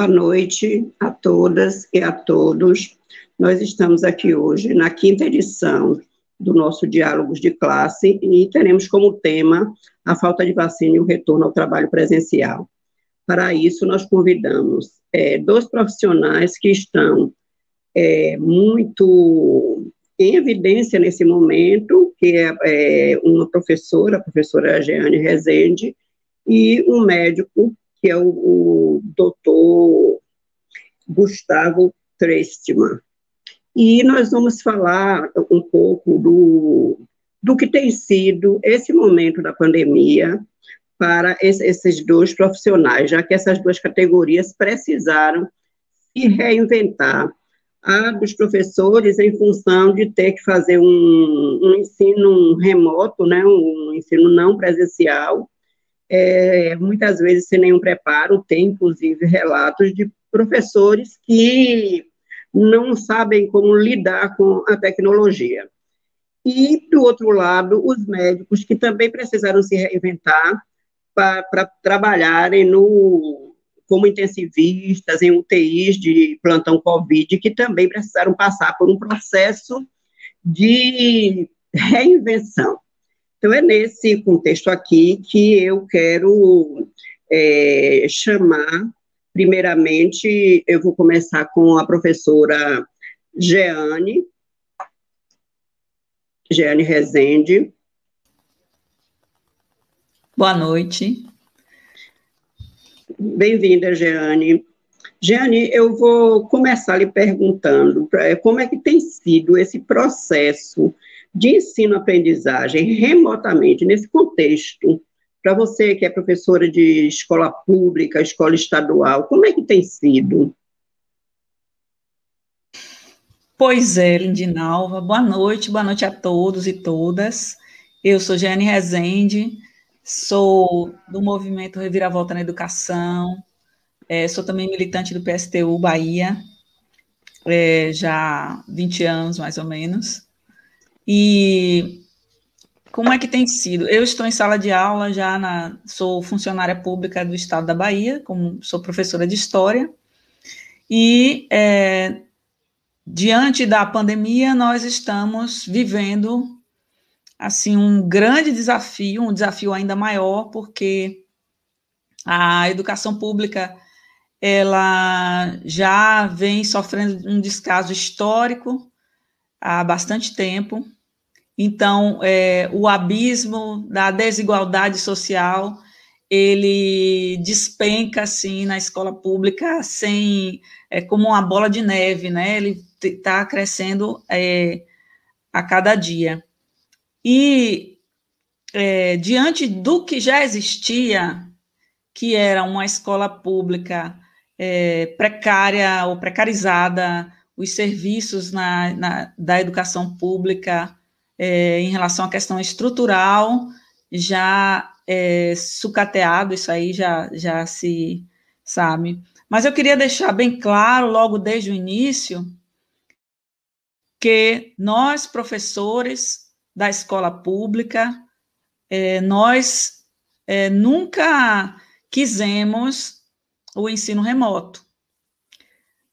Boa noite a todas e a todos. Nós estamos aqui hoje na quinta edição do nosso Diálogos de Classe e teremos como tema a falta de vacina e o retorno ao trabalho presencial. Para isso, nós convidamos é, dois profissionais que estão é, muito em evidência nesse momento, que é, é uma professora, a professora Jeane Rezende, e um médico, que é o, o doutor Gustavo Trestman. E nós vamos falar um pouco do, do que tem sido esse momento da pandemia para esses dois profissionais, já que essas duas categorias precisaram se reinventar. A dos professores, em função de ter que fazer um, um ensino remoto, né, um ensino não presencial, é, muitas vezes sem nenhum preparo, tem inclusive relatos de professores que não sabem como lidar com a tecnologia. E, do outro lado, os médicos que também precisaram se reinventar para trabalharem no, como intensivistas em UTIs de plantão Covid, que também precisaram passar por um processo de reinvenção. Então, é nesse contexto aqui que eu quero é, chamar, primeiramente, eu vou começar com a professora Jeane, Jeane Rezende, Boa noite. Bem-vinda, Jeane. Jeane, eu vou começar lhe perguntando é, como é que tem sido esse processo de ensino-aprendizagem remotamente, nesse contexto, para você que é professora de escola pública, escola estadual, como é que tem sido? Pois é, Lindinalva, boa noite, boa noite a todos e todas. Eu sou Jeane Rezende, sou do movimento Reviravolta na Educação, é, sou também militante do PSTU Bahia, é, já há 20 anos mais ou menos. E como é que tem sido? Eu estou em sala de aula já na, sou funcionária pública do Estado da Bahia, como sou professora de História, e é, diante da pandemia nós estamos vivendo assim um grande desafio, um desafio ainda maior, porque a educação pública ela já vem sofrendo um descaso histórico há bastante tempo. Então, é, o abismo da desigualdade social ele despenca assim na escola pública sem é como uma bola de neve, né? Ele está crescendo é, a cada dia. E é, diante do que já existia, que era uma escola pública é, precária ou precarizada, os serviços na, na da educação pública é, em relação à questão estrutural já é, sucateado, isso aí já, já se sabe. Mas eu queria deixar bem claro, logo desde o início, que nós, professores, da escola pública. É, nós é, nunca quisemos o ensino remoto.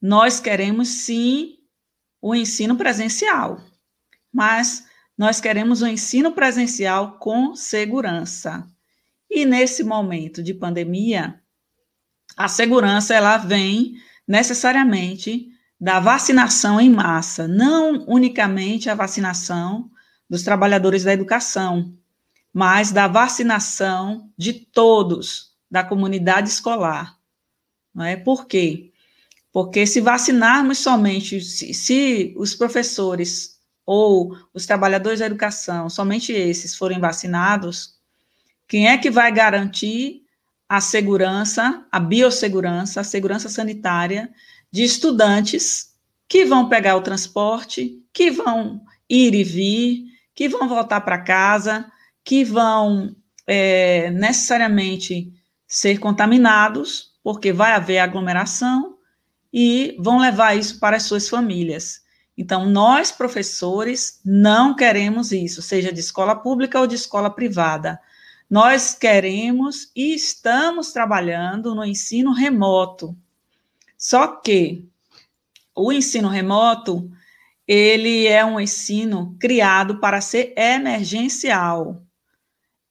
Nós queremos sim o ensino presencial, mas nós queremos o ensino presencial com segurança. E nesse momento de pandemia, a segurança ela vem necessariamente da vacinação em massa, não unicamente a vacinação dos trabalhadores da educação, mas da vacinação de todos da comunidade escolar. Não é? Por quê? Porque se vacinarmos somente, se, se os professores ou os trabalhadores da educação, somente esses forem vacinados, quem é que vai garantir a segurança, a biossegurança, a segurança sanitária de estudantes que vão pegar o transporte, que vão ir e vir, que vão voltar para casa, que vão é, necessariamente ser contaminados, porque vai haver aglomeração, e vão levar isso para as suas famílias. Então, nós, professores, não queremos isso, seja de escola pública ou de escola privada. Nós queremos e estamos trabalhando no ensino remoto. Só que o ensino remoto, ele é um ensino criado para ser emergencial.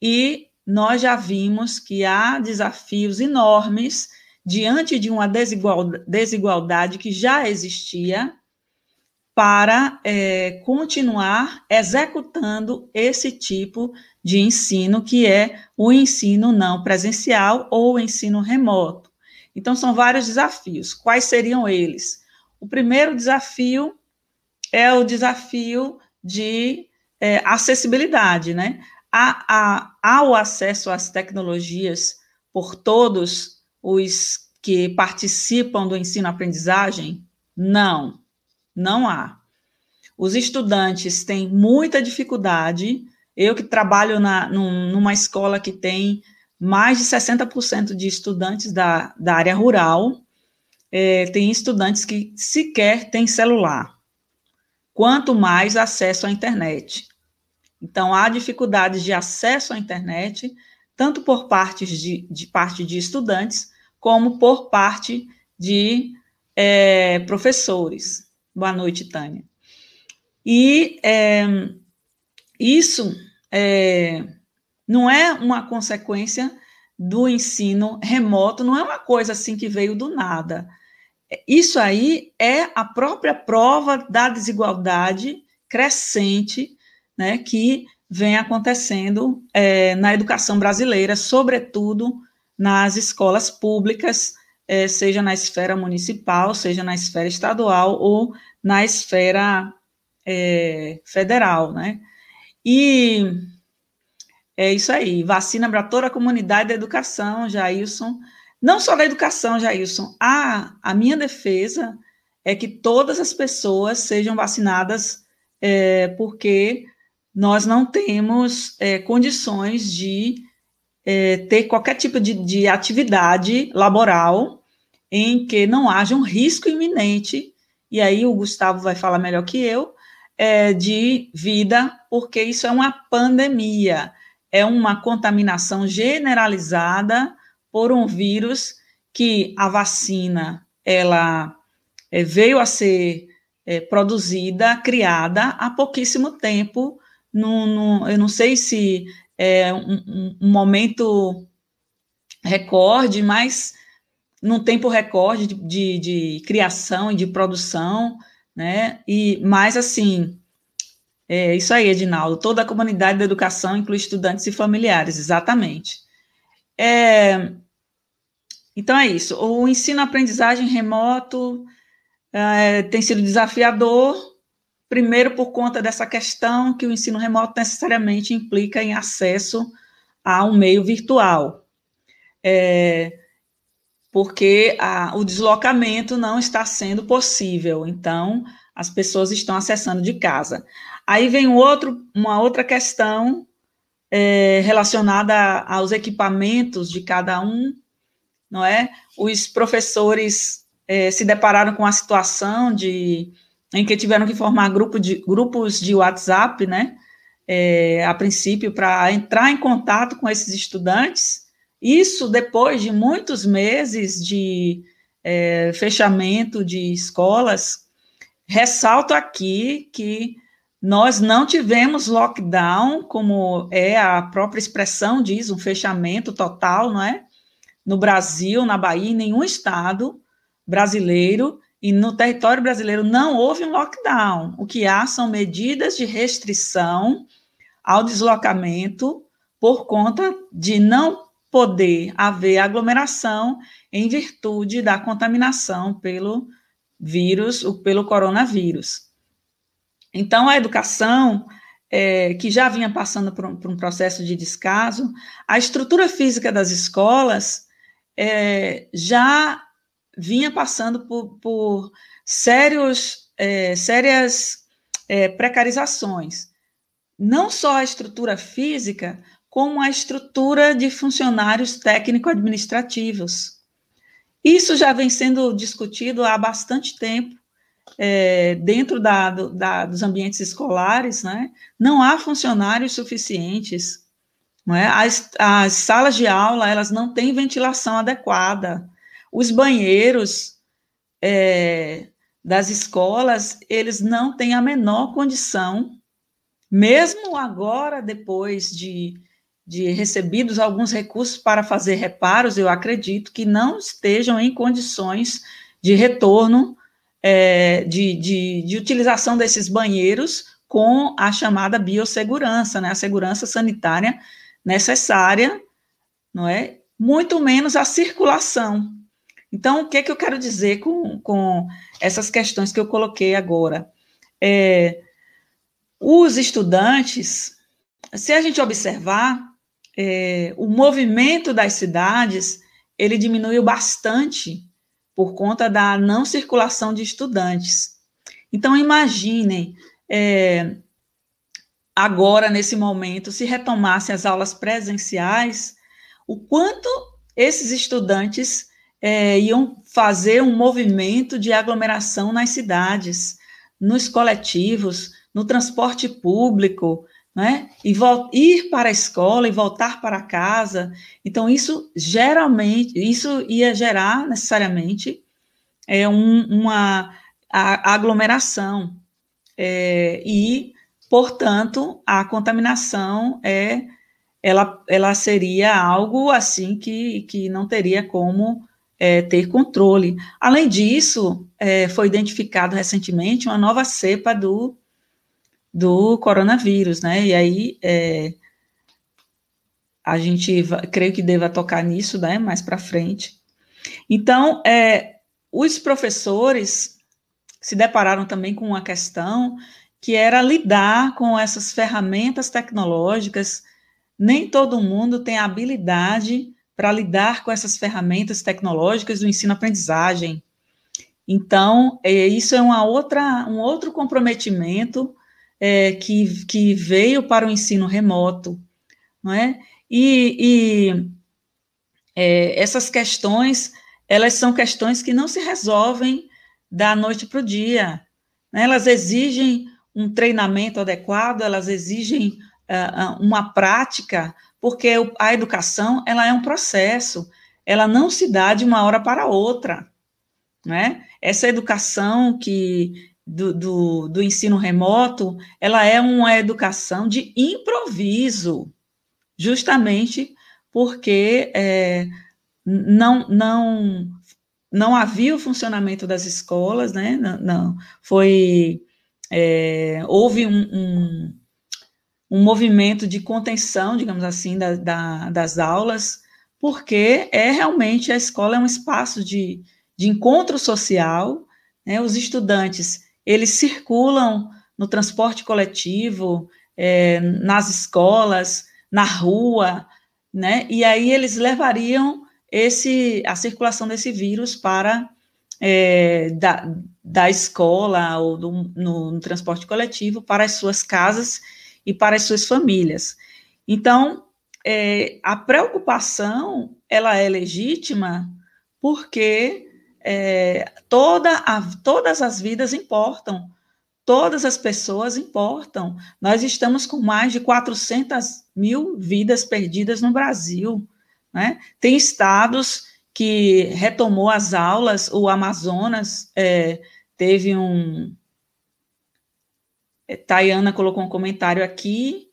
E nós já vimos que há desafios enormes diante de uma desigualdade que já existia para é, continuar executando esse tipo de ensino, que é o ensino não presencial ou ensino remoto. Então, são vários desafios. Quais seriam eles? O primeiro desafio é o desafio de é, acessibilidade, né? Há, há, há o acesso às tecnologias por todos os que participam do ensino-aprendizagem? Não, não há. Os estudantes têm muita dificuldade. Eu que trabalho na, num, numa escola que tem mais de 60% de estudantes da, da área rural, é, tem estudantes que sequer têm celular, quanto mais acesso à internet. Então, há dificuldades de acesso à internet, tanto por parte de, de parte de estudantes, como por parte de é, professores. Boa noite, Tânia. E é, isso é, não é uma consequência do ensino remoto, não é uma coisa assim que veio do nada. Isso aí é a própria prova da desigualdade crescente né, que vem acontecendo é, na educação brasileira, sobretudo nas escolas públicas, é, seja na esfera municipal, seja na esfera estadual ou na esfera é, federal, né? E é isso aí, vacina para toda a comunidade da educação, Jailson. Não só da educação, Jailson. A, a minha defesa é que todas as pessoas sejam vacinadas, é, porque nós não temos é, condições de é, ter qualquer tipo de, de atividade laboral em que não haja um risco iminente, e aí o Gustavo vai falar melhor que eu, é, de vida, porque isso é uma pandemia é uma contaminação generalizada por um vírus que a vacina ela é, veio a ser é, produzida, criada há pouquíssimo tempo. No, no, eu não sei se é um, um momento recorde, mas num tempo recorde de, de, de, criação e de produção, né? E mais assim, é isso aí, Edinaldo. Toda a comunidade da educação inclui estudantes e familiares, exatamente. É, então é isso. O ensino-aprendizagem remoto é, tem sido desafiador, primeiro por conta dessa questão que o ensino remoto necessariamente implica em acesso a um meio virtual. É, porque a, o deslocamento não está sendo possível, então as pessoas estão acessando de casa. Aí vem outro, uma outra questão é, relacionada aos equipamentos de cada um, não é? Os professores é, se depararam com a situação de em que tiveram que formar grupo de, grupos de WhatsApp, né? É, a princípio, para entrar em contato com esses estudantes. Isso depois de muitos meses de é, fechamento de escolas. Ressalto aqui que nós não tivemos lockdown, como é a própria expressão diz, um fechamento total, não é? No Brasil, na Bahia, em nenhum estado brasileiro e no território brasileiro não houve um lockdown. O que há são medidas de restrição ao deslocamento por conta de não poder haver aglomeração em virtude da contaminação pelo vírus, pelo coronavírus. Então, a educação, é, que já vinha passando por um, por um, processo de descaso, a estrutura física das escolas é, já vinha passando por, por sérios, é, sérias é, precarizações. Não só a estrutura física, como a estrutura de funcionários técnico-administrativos. Isso já vem sendo discutido há bastante tempo é, dentro da, da, dos ambientes escolares, né, não há funcionários suficientes. É? as, as salas de aula elas não têm ventilação adequada. Os banheiros é, das escolas, eles não têm a menor condição, mesmo agora, depois de, de recebidos alguns recursos para fazer reparos, eu acredito que não estejam em condições de retorno é, de, de, de utilização desses banheiros com a chamada biossegurança, né, a segurança sanitária necessária, não é? Muito menos a circulação. Então, o que, é que eu quero dizer com, com essas questões que eu coloquei agora? É, os estudantes, se a gente observar, é, o movimento das cidades, ele diminuiu bastante por conta da não circulação de estudantes. Então, imaginem, é, agora, nesse momento, se retomassem as aulas presenciais, o quanto esses estudantes é, iam fazer um movimento de aglomeração nas cidades, nos coletivos, no transporte público, né? E ir para a escola e voltar para casa. Então, isso geralmente, isso ia gerar necessariamente é, um, uma aglomeração. É, e, portanto, a contaminação é ela, ela seria algo assim que, que não teria como é, ter controle. Além disso, é, foi identificado recentemente uma nova cepa do do coronavírus, né? E aí é, a gente creio que deva tocar nisso, né? Mais para frente. Então, é, os professores se depararam também com uma questão que era lidar com essas ferramentas tecnológicas. Nem todo mundo tem habilidade para lidar com essas ferramentas tecnológicas do ensino-aprendizagem. Então, é, isso é uma outra, um outro comprometimento é, que, que veio para o ensino remoto, não é? E, e é, essas questões, elas são questões que não se resolvem da noite para o dia, né? elas exigem um treinamento adequado, elas exigem uh, uma prática, porque a educação, ela é um processo, ela não se dá de uma hora para outra, né? Essa educação que do, do, do, ensino remoto, ela é uma educação de improviso, justamente porque é, não, não, não havia o funcionamento das escolas, né? Não, não foi é, houve um, um, um, movimento de contenção, digamos assim, da, da, das aulas, porque é realmente a escola é um espaço de, de encontro social, né? Os estudantes eles circulam no transporte coletivo, é, nas escolas, na rua, né? E aí eles levariam esse a circulação desse vírus para é, da, da escola ou do, no, no, transporte coletivo para as suas casas e para as suas famílias. Então, é, a preocupação ela é legítima porque é, toda a, todas as vidas importam, todas as pessoas importam. Nós estamos com mais de 400 mil vidas perdidas no Brasil. Né? Tem estados que retomou as aulas, o Amazonas é, teve um. É, Tayana colocou um comentário aqui,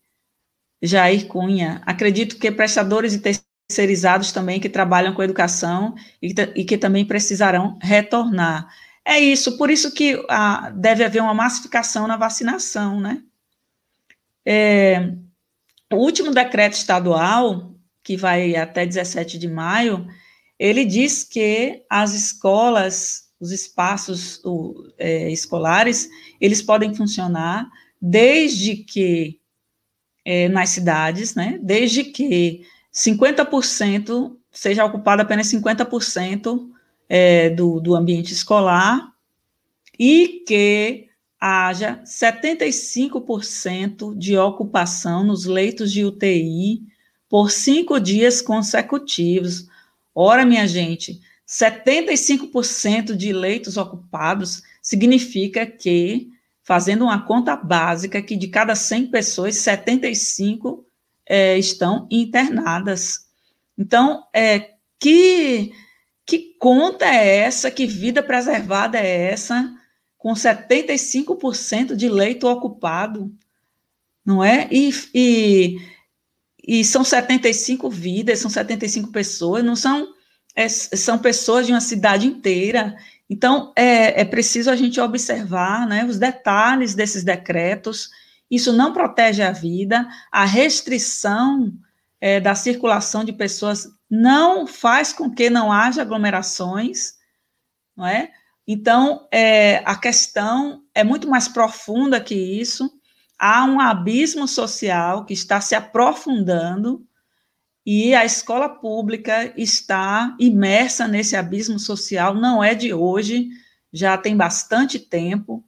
Jair Cunha. Acredito que prestadores e terceirizados também que trabalham com educação e, e que também precisarão retornar. É isso, por isso que ah, deve haver uma massificação na vacinação, né? É, o último decreto estadual, que vai até 17 de maio, ele diz que as escolas, os espaços o, é, escolares, eles podem funcionar desde que, é, nas cidades, né, desde que 50% seja ocupado apenas 50% é, do, do ambiente escolar e que haja 75% de ocupação nos leitos de UTI por cinco dias consecutivos. Ora, minha gente, 75% de leitos ocupados significa que, fazendo uma conta básica, que de cada 100 pessoas, 75 é, estão internadas. Então, é, que, Que conta é essa? Que vida preservada é essa? Com 75% de leito ocupado, não é? E, e, e são 75 vidas, são 75 pessoas, não são, é, são pessoas de uma cidade inteira. Então, é, é preciso a gente observar né, os detalhes desses decretos. Isso não protege a vida, a restrição é, da circulação de pessoas não faz com que não haja aglomerações, não é? Então, é, a questão é muito mais profunda que isso. Há um abismo social que está se aprofundando e a escola pública está imersa nesse abismo social, não é de hoje, já tem bastante tempo.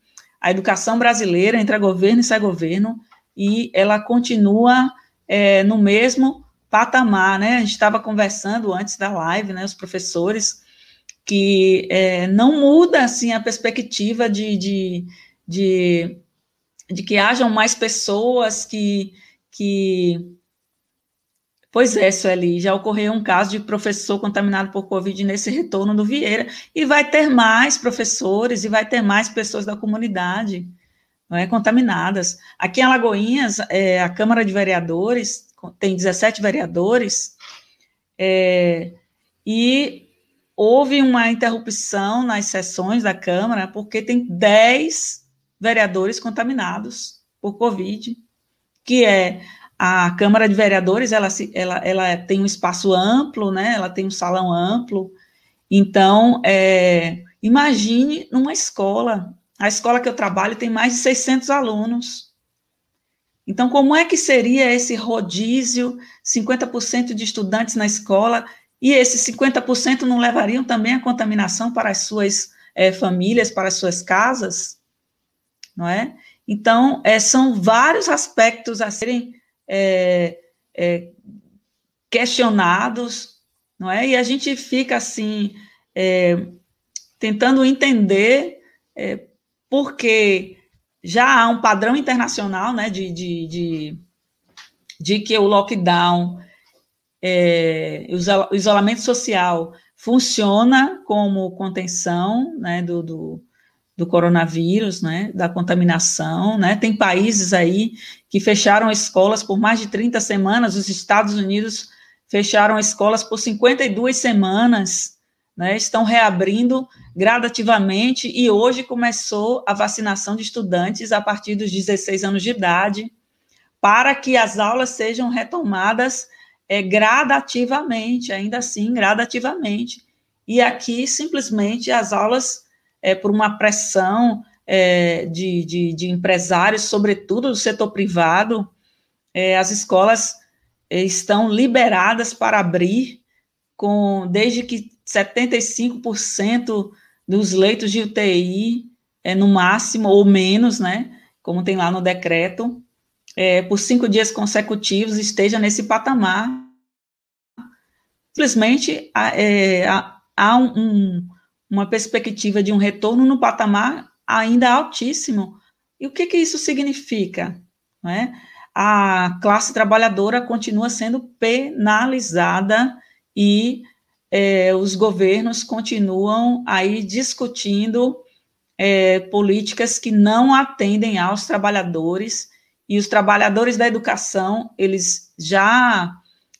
A educação brasileira entra governo e sai governo, e ela continua é, no mesmo patamar, né? A gente estava conversando antes da live, né? Os professores que é, não muda assim a perspectiva de, de, de, de, que hajam mais pessoas que, que Pois é, Sueli, já ocorreu um caso de professor contaminado por Covid nesse retorno do Vieira, e vai ter mais professores e vai ter mais pessoas da comunidade não é, contaminadas. Aqui em Alagoinhas, é, a Câmara de Vereadores tem 17 vereadores, é, e houve uma interrupção nas sessões da Câmara, porque tem 10 vereadores contaminados por Covid, que é a Câmara de Vereadores, ela, ela, ela tem um espaço amplo, né, ela tem um salão amplo, então, é, imagine numa escola, a escola que eu trabalho tem mais de 600 alunos, então, como é que seria esse rodízio, 50% de estudantes na escola, e esses 50% não levariam também a contaminação para as suas é, famílias, para as suas casas? Não é? Então, é, são vários aspectos a serem é, é, questionados, não é? E a gente fica assim, tentando entender por que já há um padrão internacional né, de, de, de, de que o lockdown, é, o isolamento social funciona como contenção né, do, do, do, coronavírus, né, da contaminação. Né? Tem países aí que fecharam escolas por mais de 30 semanas, os Estados Unidos fecharam escolas por 52 semanas né, estão reabrindo gradativamente e hoje começou a vacinação de estudantes a partir dos 16 anos de idade, para que as aulas sejam retomadas é, gradativamente, ainda assim, gradativamente. E aqui, simplesmente, as aulas, é, por uma pressão é, de, de, de, empresários, sobretudo do setor privado, é, as escolas é, estão liberadas para abrir, com desde que 75% dos leitos de UTI, é, no máximo, ou menos, né, como tem lá no decreto, é, por cinco dias consecutivos esteja nesse patamar. Simplesmente é, há um, uma perspectiva de um retorno no patamar ainda altíssimo. E o que, que isso significa? Né? A classe trabalhadora continua sendo penalizada e é, os governos continuam aí discutindo é, políticas que não atendem aos trabalhadores, e os trabalhadores da educação, eles já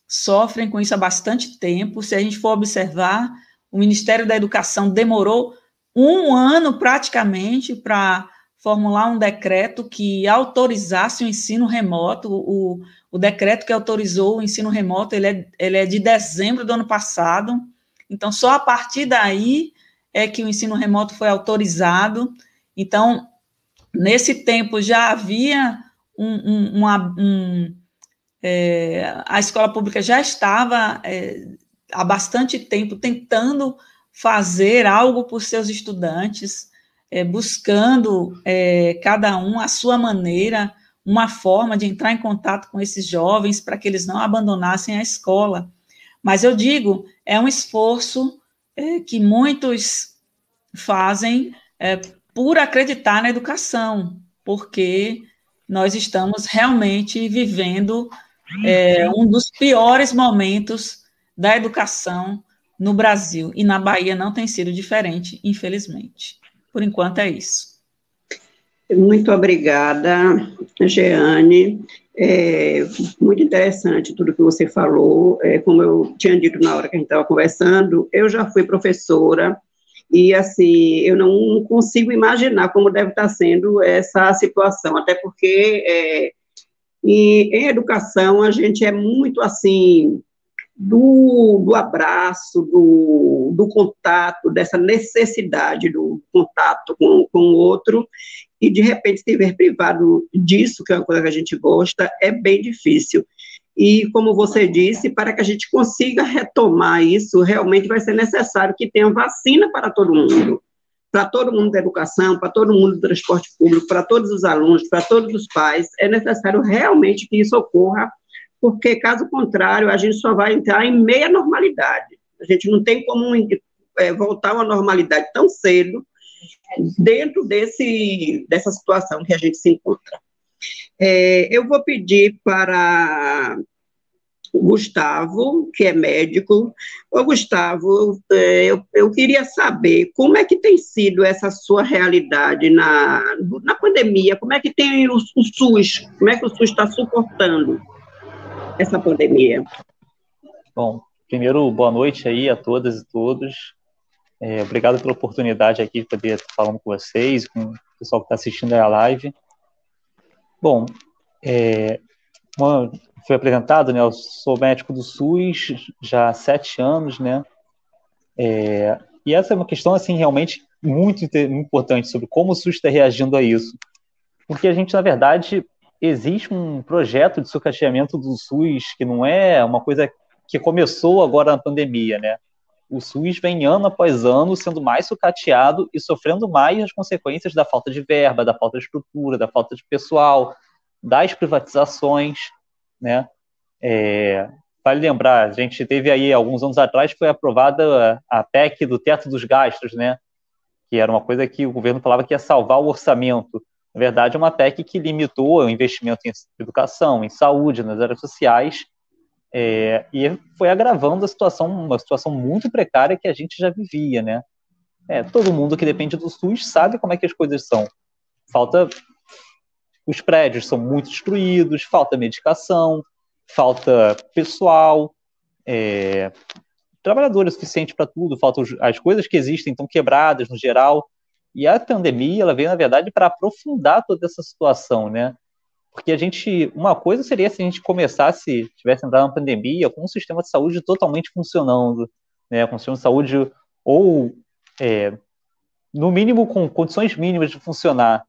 sofrem com isso há bastante tempo. Se a gente for observar, o Ministério da Educação demorou um ano praticamente para formular um decreto que autorizasse o ensino remoto. O, o decreto que autorizou o ensino remoto, ele é, ele é de dezembro do ano passado, então só a partir daí é que o ensino remoto foi autorizado. Então, nesse tempo já havia um, um, uma, um é, a escola pública já estava é, há bastante tempo tentando fazer algo por seus estudantes, é, buscando é, cada um a sua maneira uma forma de entrar em contato com esses jovens para que eles não abandonassem a escola. Mas eu digo, é um esforço é, que muitos fazem é, por acreditar na educação, porque nós estamos realmente vivendo é, um dos piores momentos da educação no Brasil e na Bahia não tem sido diferente, infelizmente. Por enquanto é isso. Muito obrigada, Jeane. É muito interessante tudo que você falou. É, como eu tinha dito na hora que a gente estava conversando, eu já fui professora e, assim, eu não consigo imaginar como deve estar sendo essa situação, até porque é, em, em educação a gente é muito, assim, do, do abraço, do, do, contato, dessa necessidade do contato com, com o outro, e de repente se privado disso, que é uma coisa que a gente gosta, é bem difícil. E, como você disse, para que a gente consiga retomar isso, realmente vai ser necessário que tenha vacina para todo mundo. Para todo mundo da educação, para todo mundo do transporte público, para todos os alunos, para todos os pais, é necessário realmente que isso ocorra, porque, caso contrário, a gente só vai entrar em meia normalidade. A gente não tem como é, voltar a uma normalidade tão cedo, dentro desse, dessa situação que a gente se encontra. É, eu vou pedir para Gustavo, que é médico. Ô, Gustavo, é, eu, eu queria saber como é que tem sido essa sua realidade na, na pandemia, como é que tem o, o SUS, como é que o SUS está suportando essa pandemia? Bom, primeiro, boa noite aí a todas e todos. É, obrigado pela oportunidade aqui de poder estar falando com vocês, com o pessoal que está assistindo a live. Bom, é, foi apresentado, né? Eu sou médico do SUS já há sete anos, né? É, e essa é uma questão, assim, realmente muito, muito importante sobre como o SUS está reagindo a isso. Porque a gente, na verdade, existe um projeto de sucateamento do SUS que não é uma coisa que começou agora na pandemia, né? o SUS vem ano após ano sendo mais sucateado e sofrendo mais as consequências da falta de verba, da falta de estrutura, da falta de pessoal, das privatizações, né? É, vale lembrar, a gente teve aí alguns anos atrás foi aprovada a PEC do teto dos gastos, né? Que era uma coisa que o governo falava que ia salvar o orçamento. Na verdade, é uma PEC que limitou o investimento em educação, em saúde, nas áreas sociais, é, e foi agravando a situação, uma situação muito precária que a gente já vivia, né? É, todo mundo que depende do SUS sabe como é que as coisas são. Falta. Os prédios são muito destruídos, falta medicação, falta pessoal, é, trabalhador é suficiente para tudo, faltam as coisas que existem estão quebradas no geral. E a pandemia, ela veio, na verdade, para aprofundar toda essa situação, né? Porque a gente, uma coisa seria se a gente começasse, tivesse entrado na pandemia com um sistema de saúde totalmente funcionando, né, com um sistema de saúde ou, é, no mínimo, com condições mínimas de funcionar.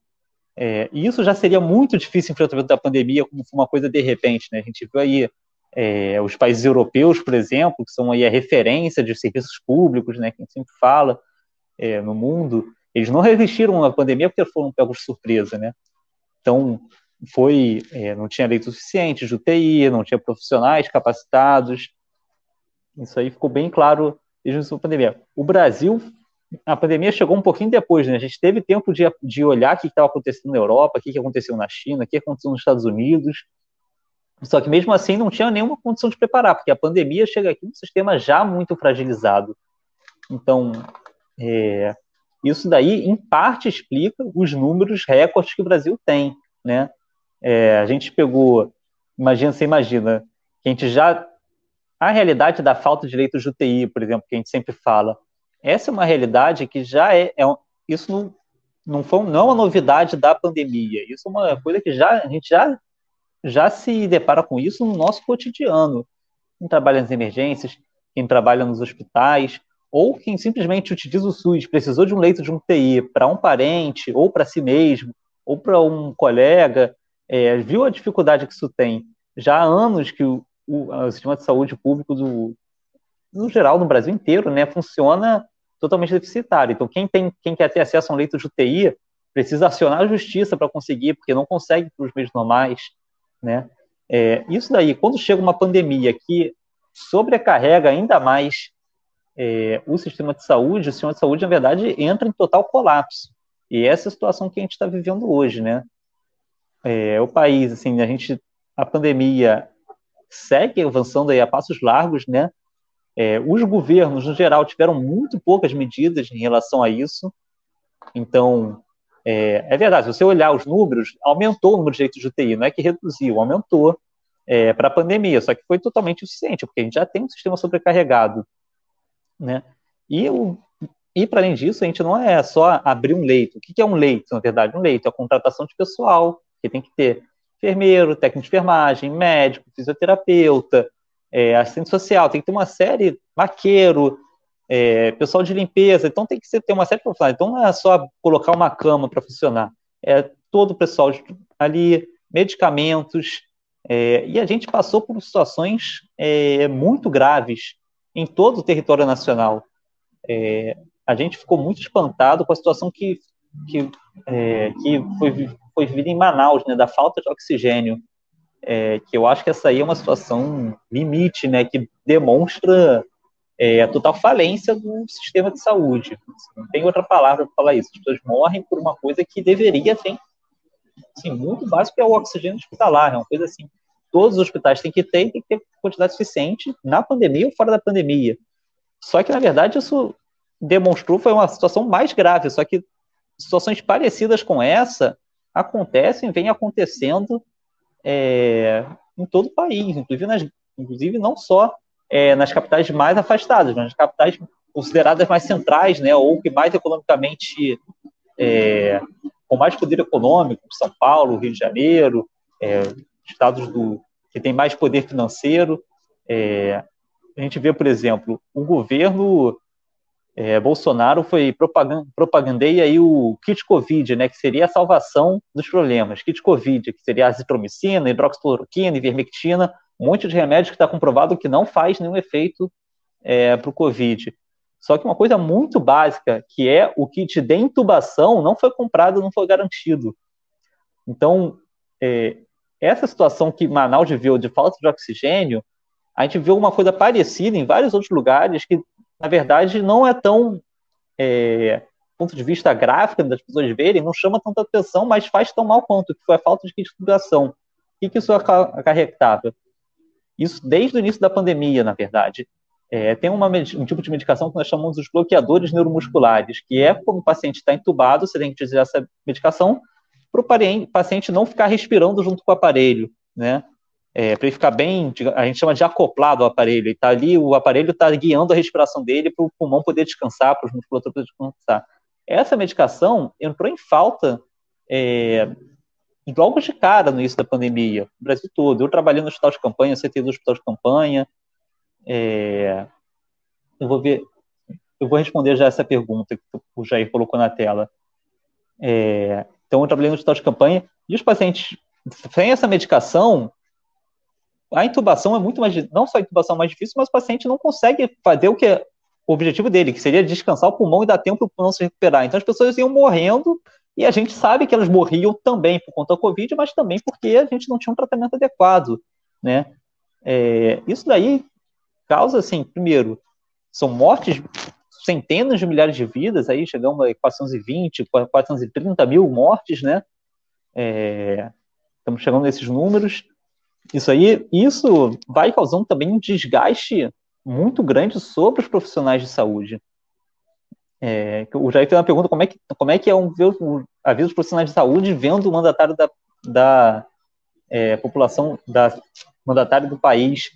É, e isso já seria muito difícil em enfrentamento da pandemia, como uma coisa de repente, né? A gente viu aí é, os países europeus, por exemplo, que são aí a referência de serviços públicos, né, que a gente sempre fala é, no mundo, eles não resistiram à pandemia porque foram pegos de surpresa, né? Então, foi é, não tinha leito suficiente de UTI, não tinha profissionais capacitados. Isso aí ficou bem claro desde a pandemia. O Brasil, a pandemia chegou um pouquinho depois, né? A gente teve tempo de, de olhar o que estava acontecendo na Europa, o que, que aconteceu na China, o que aconteceu nos Estados Unidos. Só que mesmo assim não tinha nenhuma condição de preparar, porque a pandemia chega aqui num sistema já muito fragilizado. Então, é, isso daí, em parte, explica os números recordes que o Brasil tem, né? É, a gente pegou, imagina, você imagina, que a gente já. A realidade da falta de leitos de UTI, por exemplo, que a gente sempre fala, essa é uma realidade que já é. é isso não, não, foi, não é uma novidade da pandemia, isso é uma coisa que já, a gente já, já se depara com isso no nosso cotidiano. Quem trabalha nas emergências, quem trabalha nos hospitais, ou quem simplesmente utiliza o SUS, precisou de um leito de UTI para um parente, ou para si mesmo, ou para um colega, é, viu a dificuldade que isso tem. Já há anos que o, o, o sistema de saúde público, do, no geral, no Brasil inteiro, né, funciona totalmente deficitário. Então, quem, tem, quem quer ter acesso a um leito de UTI precisa acionar a justiça para conseguir, porque não consegue para os meios normais. Né? É, isso daí, quando chega uma pandemia que sobrecarrega ainda mais é, o sistema de saúde, o sistema de saúde, na verdade, entra em total colapso. E essa é a situação que a gente está vivendo hoje, né? é, o país, assim, a gente, a pandemia segue avançando aí a passos largos, né? É, os governos, no geral, tiveram muito poucas medidas em relação a isso. Então, é, é verdade, se você olhar os números, aumentou o número de leitos de UTI, não é que reduziu, aumentou é, para a pandemia, só que foi totalmente insuficiente, porque a gente já tem um sistema sobrecarregado. Né? E, e para além disso, a gente não é só abrir um leito. O que é um leito, na verdade? Um leito é a contratação de pessoal, que tem que ter enfermeiro, técnico de enfermagem, médico, fisioterapeuta, é, assistente social, tem que ter uma série, maqueiro, é, pessoal de limpeza, então tem que ter uma série de profissionais. Então não é só colocar uma cama para funcionar, é todo o pessoal ali, medicamentos, é, e a gente passou por situações é, muito graves em todo o território nacional. É, a gente ficou muito espantado com a situação que, que, é, que foi, foi vivida em Manaus, né, da falta de oxigênio, é, que eu acho que essa aí é uma situação limite, né, que demonstra é, a total falência do sistema de saúde. Não tem outra palavra para falar isso. As pessoas morrem por uma coisa que deveria ser assim, muito básico, que é o oxigênio hospitalar. É uma coisa assim, todos os hospitais têm que ter tem que ter quantidade suficiente na pandemia ou fora da pandemia. Só que, na verdade, isso demonstrou foi uma situação mais grave, só que situações parecidas com essa acontecem, vêm acontecendo é, em todo o país, inclusive, nas, inclusive não só é, nas capitais mais afastadas, mas nas capitais consideradas mais centrais, né, ou que mais economicamente, é, com mais poder econômico, São Paulo, Rio de Janeiro, é, estados do, que têm mais poder financeiro. É, a gente vê, por exemplo, o governo é, Bolsonaro foi propagandeia aí o kit Covid, né, que seria a salvação dos problemas. Kit Covid, que seria azitromicina, hidroxicloroquina, ivermectina, um monte de remédio que está comprovado que não faz nenhum efeito é, para o Covid. Só que uma coisa muito básica, que é o kit de intubação, não foi comprado, não foi garantido. Então, é, essa situação que Manaus viveu de falta de oxigênio, a gente viu uma coisa parecida em vários outros lugares que, na verdade, não é tão, é, ponto de vista gráfico das pessoas verem, não chama tanta atenção, mas faz tão mal quanto, que foi a falta de intubação. O que, que isso acarretava? Isso desde o início da pandemia, na verdade. É, tem uma, um tipo de medicação que nós chamamos de bloqueadores neuromusculares, que é quando o paciente está entubado, você tem que utilizar essa medicação para o paciente não ficar respirando junto com o aparelho, né? É, para ele ficar bem, a gente chama de acoplado ao aparelho. Está ali, o aparelho está guiando a respiração dele para o pulmão poder descansar, para os musculatores poderem descansar. Essa medicação entrou em falta é, logo de cara no início da pandemia, no Brasil todo. Eu trabalhei no hospital de campanha, CT do hospital de campanha. É, eu vou ver, eu vou responder já essa pergunta que o Jair colocou na tela. É, então, eu trabalhei no hospital de campanha e os pacientes sem essa medicação, a intubação é muito mais, não só a intubação é mais difícil, mas o paciente não consegue fazer o que é o objetivo dele, que seria descansar o pulmão e dar tempo para o pulmão se recuperar. Então, as pessoas iam morrendo e a gente sabe que elas morriam também por conta da Covid, mas também porque a gente não tinha um tratamento adequado, né? É, isso daí causa, assim, primeiro, são mortes, centenas de milhares de vidas, aí chegamos a 420, 430 mil mortes, né? É, estamos chegando nesses números. Isso aí, isso vai causando também um desgaste muito grande sobre os profissionais de saúde. É, o Jair fez uma pergunta: como é que, como é, que é um, a vida dos profissionais de saúde vendo o mandatário da, da é, população, da mandatário do país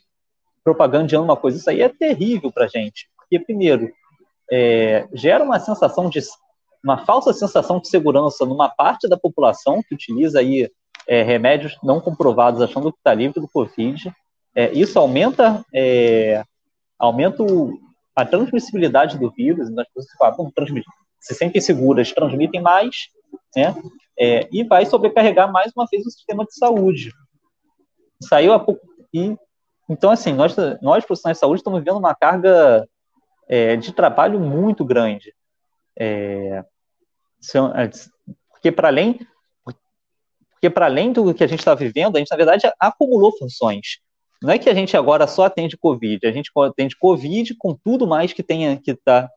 propagandando uma coisa? Isso aí é terrível para gente. Porque, primeiro, é, gera uma sensação de uma falsa sensação de segurança numa parte da população que utiliza aí é, remédios não comprovados achando que está livre do Covid. É, isso aumenta, é, aumenta o, a transmissibilidade do vírus, as pessoas falam, se sentem seguras, transmitem mais, né? É, e vai sobrecarregar mais uma vez o sistema de saúde. Saiu a pouco. E, então, assim, nós, nós profissionais de saúde estamos vivendo uma carga é, de trabalho muito grande. É, é porque para além porque para além do que a gente está vivendo, a gente na verdade acumulou funções. Não é que a gente agora só atende Covid, a gente atende Covid com tudo mais que tenha que está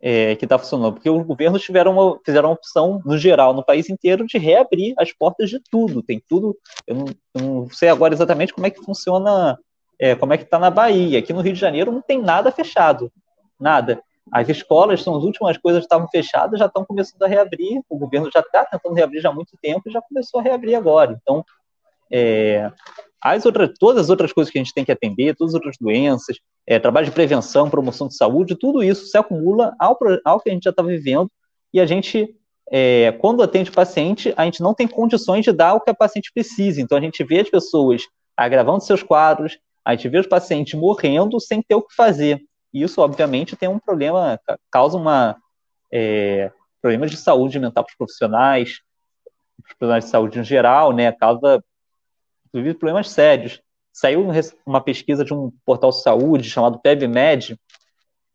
é, que tá funcionando, porque os governos tiveram uma, fizeram uma opção, no geral, no país inteiro, de reabrir as portas de tudo. Tem tudo. Eu não, eu não sei agora exatamente como é que funciona é, como é que está na Bahia. Aqui no Rio de Janeiro não tem nada fechado, nada. As escolas são as últimas coisas que estavam fechadas, já estão começando a reabrir. O governo já está tentando reabrir já há muito tempo e já começou a reabrir agora. Então, é, as outras, todas as outras coisas que a gente tem que atender, todas as outras doenças, é, trabalho de prevenção, promoção de saúde, tudo isso se acumula ao, ao que a gente já está vivendo e a gente, é, quando atende o paciente, a gente não tem condições de dar o que a paciente precisa. Então, a gente vê as pessoas agravando seus quadros, a gente vê os pacientes morrendo sem ter o que fazer. Isso, obviamente, tem um problema, causa uma é, problemas de saúde mental para os profissionais, os profissionais de saúde em geral, né? Causa, inclusive, problemas sérios. Saiu uma pesquisa de um portal de saúde chamado PebMed,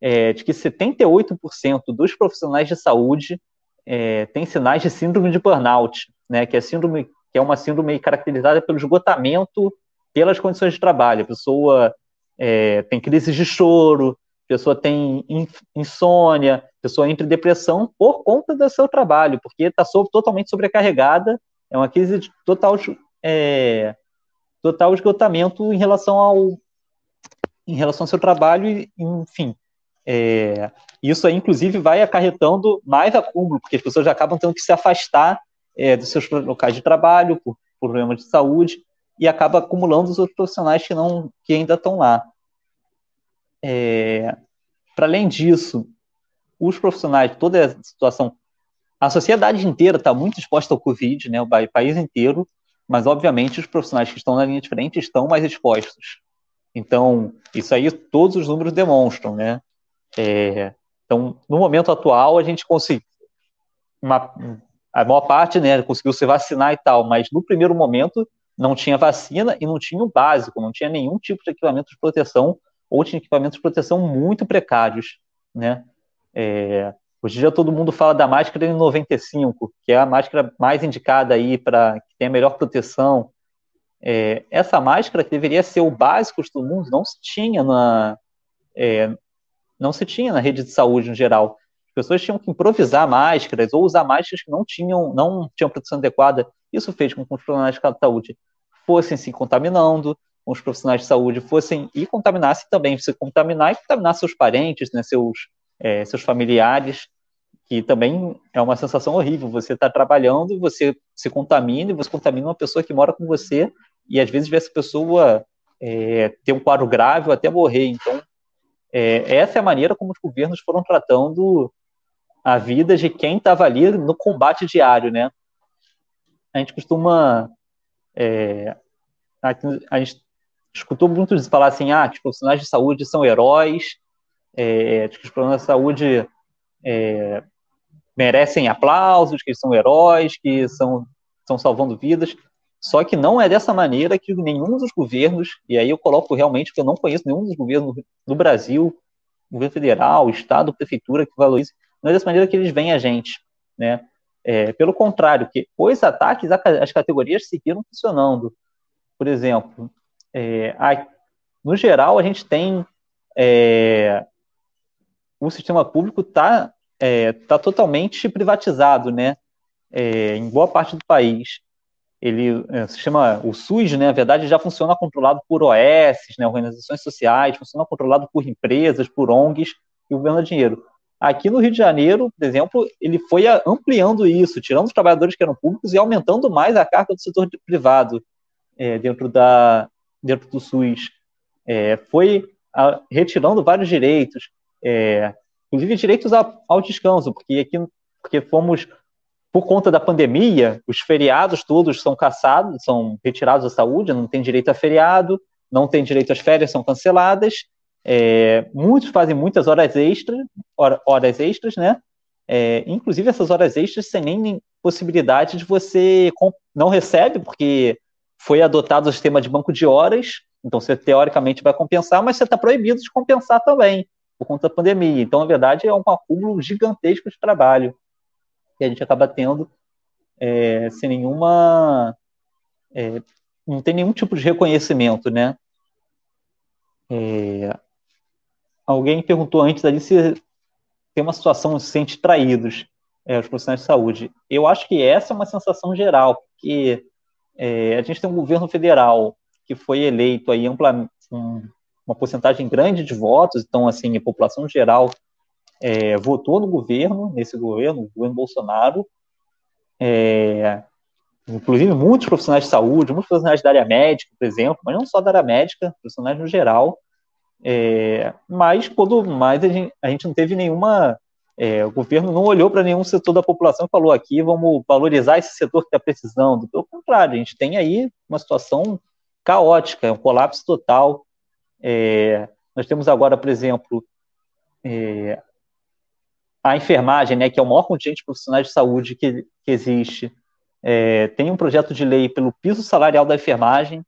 é, de que 78% dos profissionais de saúde é, têm sinais de síndrome de burnout, né? Que é síndrome que é uma síndrome caracterizada pelo esgotamento pelas condições de trabalho. A pessoa é, tem crises de choro, pessoa tem insônia, pessoa entra em depressão por conta do seu trabalho, porque está totalmente sobrecarregada, é uma crise de total, é, total esgotamento em relação ao em relação ao seu trabalho, e, enfim. É, isso aí, inclusive, vai acarretando mais acúmulo, porque as pessoas já acabam tendo que se afastar é, dos seus locais de trabalho por, por problemas de saúde, e acaba acumulando os outros profissionais que não que ainda estão lá. É, Para além disso, os profissionais, toda a situação, a sociedade inteira está muito exposta ao Covid, né, o país inteiro, mas obviamente os profissionais que estão na linha de frente estão mais expostos. Então, isso aí todos os números demonstram, né? É, então, no momento atual, a gente conseguiu, uma, a maior parte, né, conseguiu se vacinar e tal, mas no primeiro momento não tinha vacina e não tinha o básico, não tinha nenhum tipo de equipamento de proteção ou tinha equipamentos de proteção muito precários, né? É, hoje em dia todo mundo fala da máscara N95, que é a máscara mais indicada aí para que tenha melhor proteção. É, essa máscara que deveria ser o básico de todo mundo não se tinha na é, não se tinha na rede de saúde em geral. As pessoas tinham que improvisar máscaras ou usar máscaras que não tinham não tinham proteção adequada isso fez com que os profissionais de saúde fossem se contaminando, os profissionais de saúde fossem e contaminassem também, se contaminar e contaminar seus parentes, né, seus, é, seus familiares, que também é uma sensação horrível. Você está trabalhando, você se contamina e você contamina uma pessoa que mora com você e às vezes vê essa pessoa é, ter um quadro grave ou até morrer. Então, é, essa é a maneira como os governos foram tratando a vida de quem estava ali no combate diário, né? a gente costuma. É, a, a, gente escutou muito de falar assim: ah, que os profissionais de saúde são heróis, é, que os profissionais de saúde é, merecem aplausos, que eles são heróis, que são, estão salvando vidas. Só que não é dessa maneira que nenhum dos governos, e aí eu coloco realmente que eu não conheço nenhum dos governos do Brasil, governo federal, estado, prefeitura que valorize, não é dessa maneira que eles veem a gente, né? É, pelo contrário, que os ataques às categorias seguiram funcionando. Por exemplo, é, a, no geral, a gente tem. É, o sistema público está é, tá totalmente privatizado, né? É, em boa parte do país. Ele é, se chama o SUS, né? Na verdade, já funciona controlado por OS, né? organizações sociais, funciona controlado por empresas, por ONGs, e o governo dinheiro. Aqui no Rio de Janeiro, por exemplo, ele foi ampliando isso, tirando os trabalhadores que eram públicos e aumentando mais a carga do setor privado é, dentro, da, dentro do SUS. É, foi a, retirando vários direitos, é, inclusive direitos ao, ao, descanso, porque aqui porque fomos, por conta da pandemia, os feriados todos são caçados, são retirados da saúde, não tem direito a feriado, não tem direito às férias, são canceladas, é, muitos fazem muitas horas extras, horas extras, né? É, inclusive essas horas extras sem nem possibilidade de você não recebe, porque foi adotado o sistema de banco de horas, então você teoricamente vai compensar, mas você está proibido de compensar também, por conta da pandemia. Então, na verdade, é um acúmulo gigantesco de trabalho que a gente acaba tendo é, sem nenhuma. É, não tem nenhum tipo de reconhecimento, né? É, alguém perguntou antes ali se tem uma situação se sente traídos é, os profissionais de saúde. Eu acho que essa é uma sensação geral, porque é, a gente tem um governo federal que foi eleito aí amplamente, um, uma porcentagem grande de votos, então, assim, a população geral é, votou no governo, nesse governo, o governo Bolsonaro, é, inclusive muitos profissionais de saúde, muitos profissionais da área médica, por exemplo, mas não só da área médica, profissionais no geral, é, mas quando mais a gente, a gente não teve nenhuma é, o governo não olhou para nenhum setor da população e falou aqui vamos valorizar esse setor que está precisando. Pelo contrário, a gente tem aí uma situação caótica, um colapso total. É, nós temos agora, por exemplo, é, a enfermagem, né, que é o maior contingente de profissionais de saúde que, que existe, é, tem um projeto de lei pelo piso salarial da enfermagem,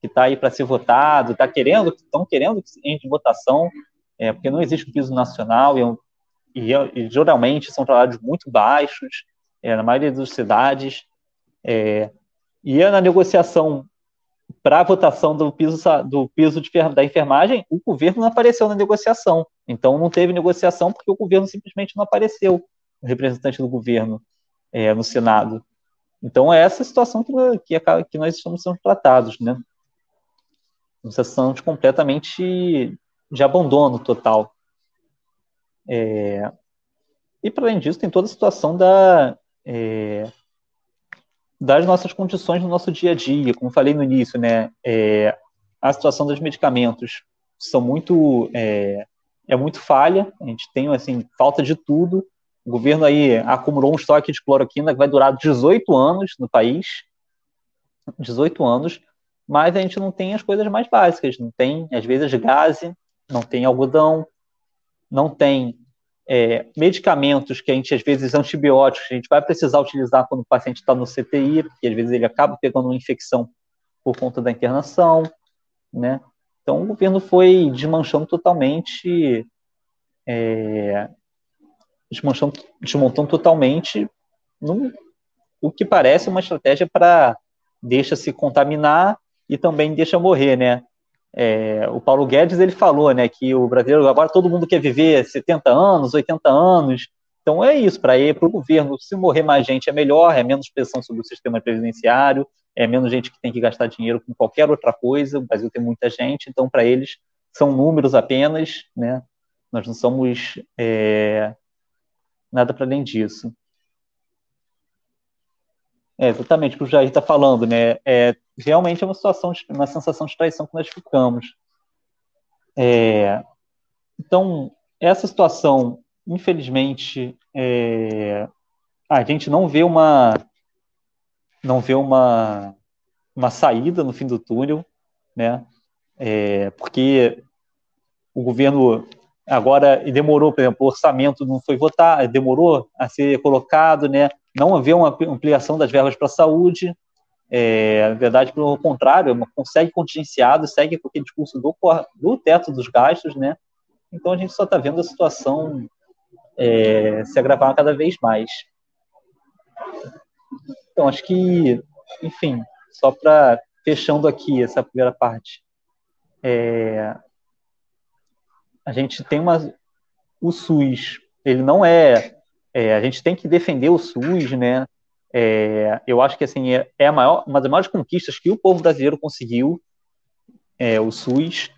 que está aí para ser votado, está querendo, estão querendo que entre votação, é, porque não existe um piso nacional, e, e, e geralmente são salários muito baixos, é, na maioria das cidades, é, e na negociação para a votação do piso, do piso de, da enfermagem, o governo não apareceu na negociação. Então, não teve negociação porque o governo simplesmente não apareceu, o representante do governo é, no Senado. Então, é essa situação que, que, que nós estamos sendo tratados, né? Uma situação de completamente de abandono total. É, e, para além disso, tem toda a situação da, é, das nossas condições no nosso dia a dia, como falei no início, né, é, a situação dos medicamentos são muito é, é muito falha, a gente tem assim falta de tudo. O governo aí acumulou um estoque de cloroquina que vai durar 18 anos no país, 18 anos, mas a gente não tem as coisas mais básicas, não tem às vezes gás, não tem algodão, não tem é, medicamentos que a gente, às vezes, antibióticos, a gente vai precisar utilizar quando o paciente está no CTI, porque às vezes ele acaba pegando uma infecção por conta da internação, né? Então, o governo foi desmanchando totalmente, é, desmanchando, desmontando totalmente no, o que parece uma estratégia para deixa se contaminar e também deixa morrer, né? É, o Paulo Guedes ele falou, né, que o brasileiro agora todo mundo quer viver 70 anos, 80 anos. Então é isso, para ir para o governo, se morrer mais gente é melhor, é menos pressão sobre o sistema previdenciário, é menos gente que tem que gastar dinheiro com qualquer outra coisa. O Brasil tem muita gente, então para eles são números apenas, né? Nós não somos é, nada para além disso. É, exatamente o que o Jair está falando, né? É, realmente é uma situação, de, uma sensação de traição que nós ficamos. É, então, essa situação, infelizmente, é, a gente não vê uma não vê uma, uma saída no fim do túnel, né? É, porque o governo agora demorou, por exemplo, o orçamento não foi votado, demorou a ser colocado, né? Não havia uma ampliação das verbas para a saúde, é, na verdade, pelo contrário, consegue contingenciado, segue com aquele discurso do, do teto dos gastos, né? Então a gente só está vendo a situação é, se agravar cada vez mais. Então, acho que, enfim, só para fechando aqui essa primeira parte, é, a gente tem uma. O SUS, ele não é, é. A gente tem que defender o SUS, né? É, eu acho que assim é, é, maior, uma das maiores conquistas que o povo brasileiro conseguiu, é, o SUS.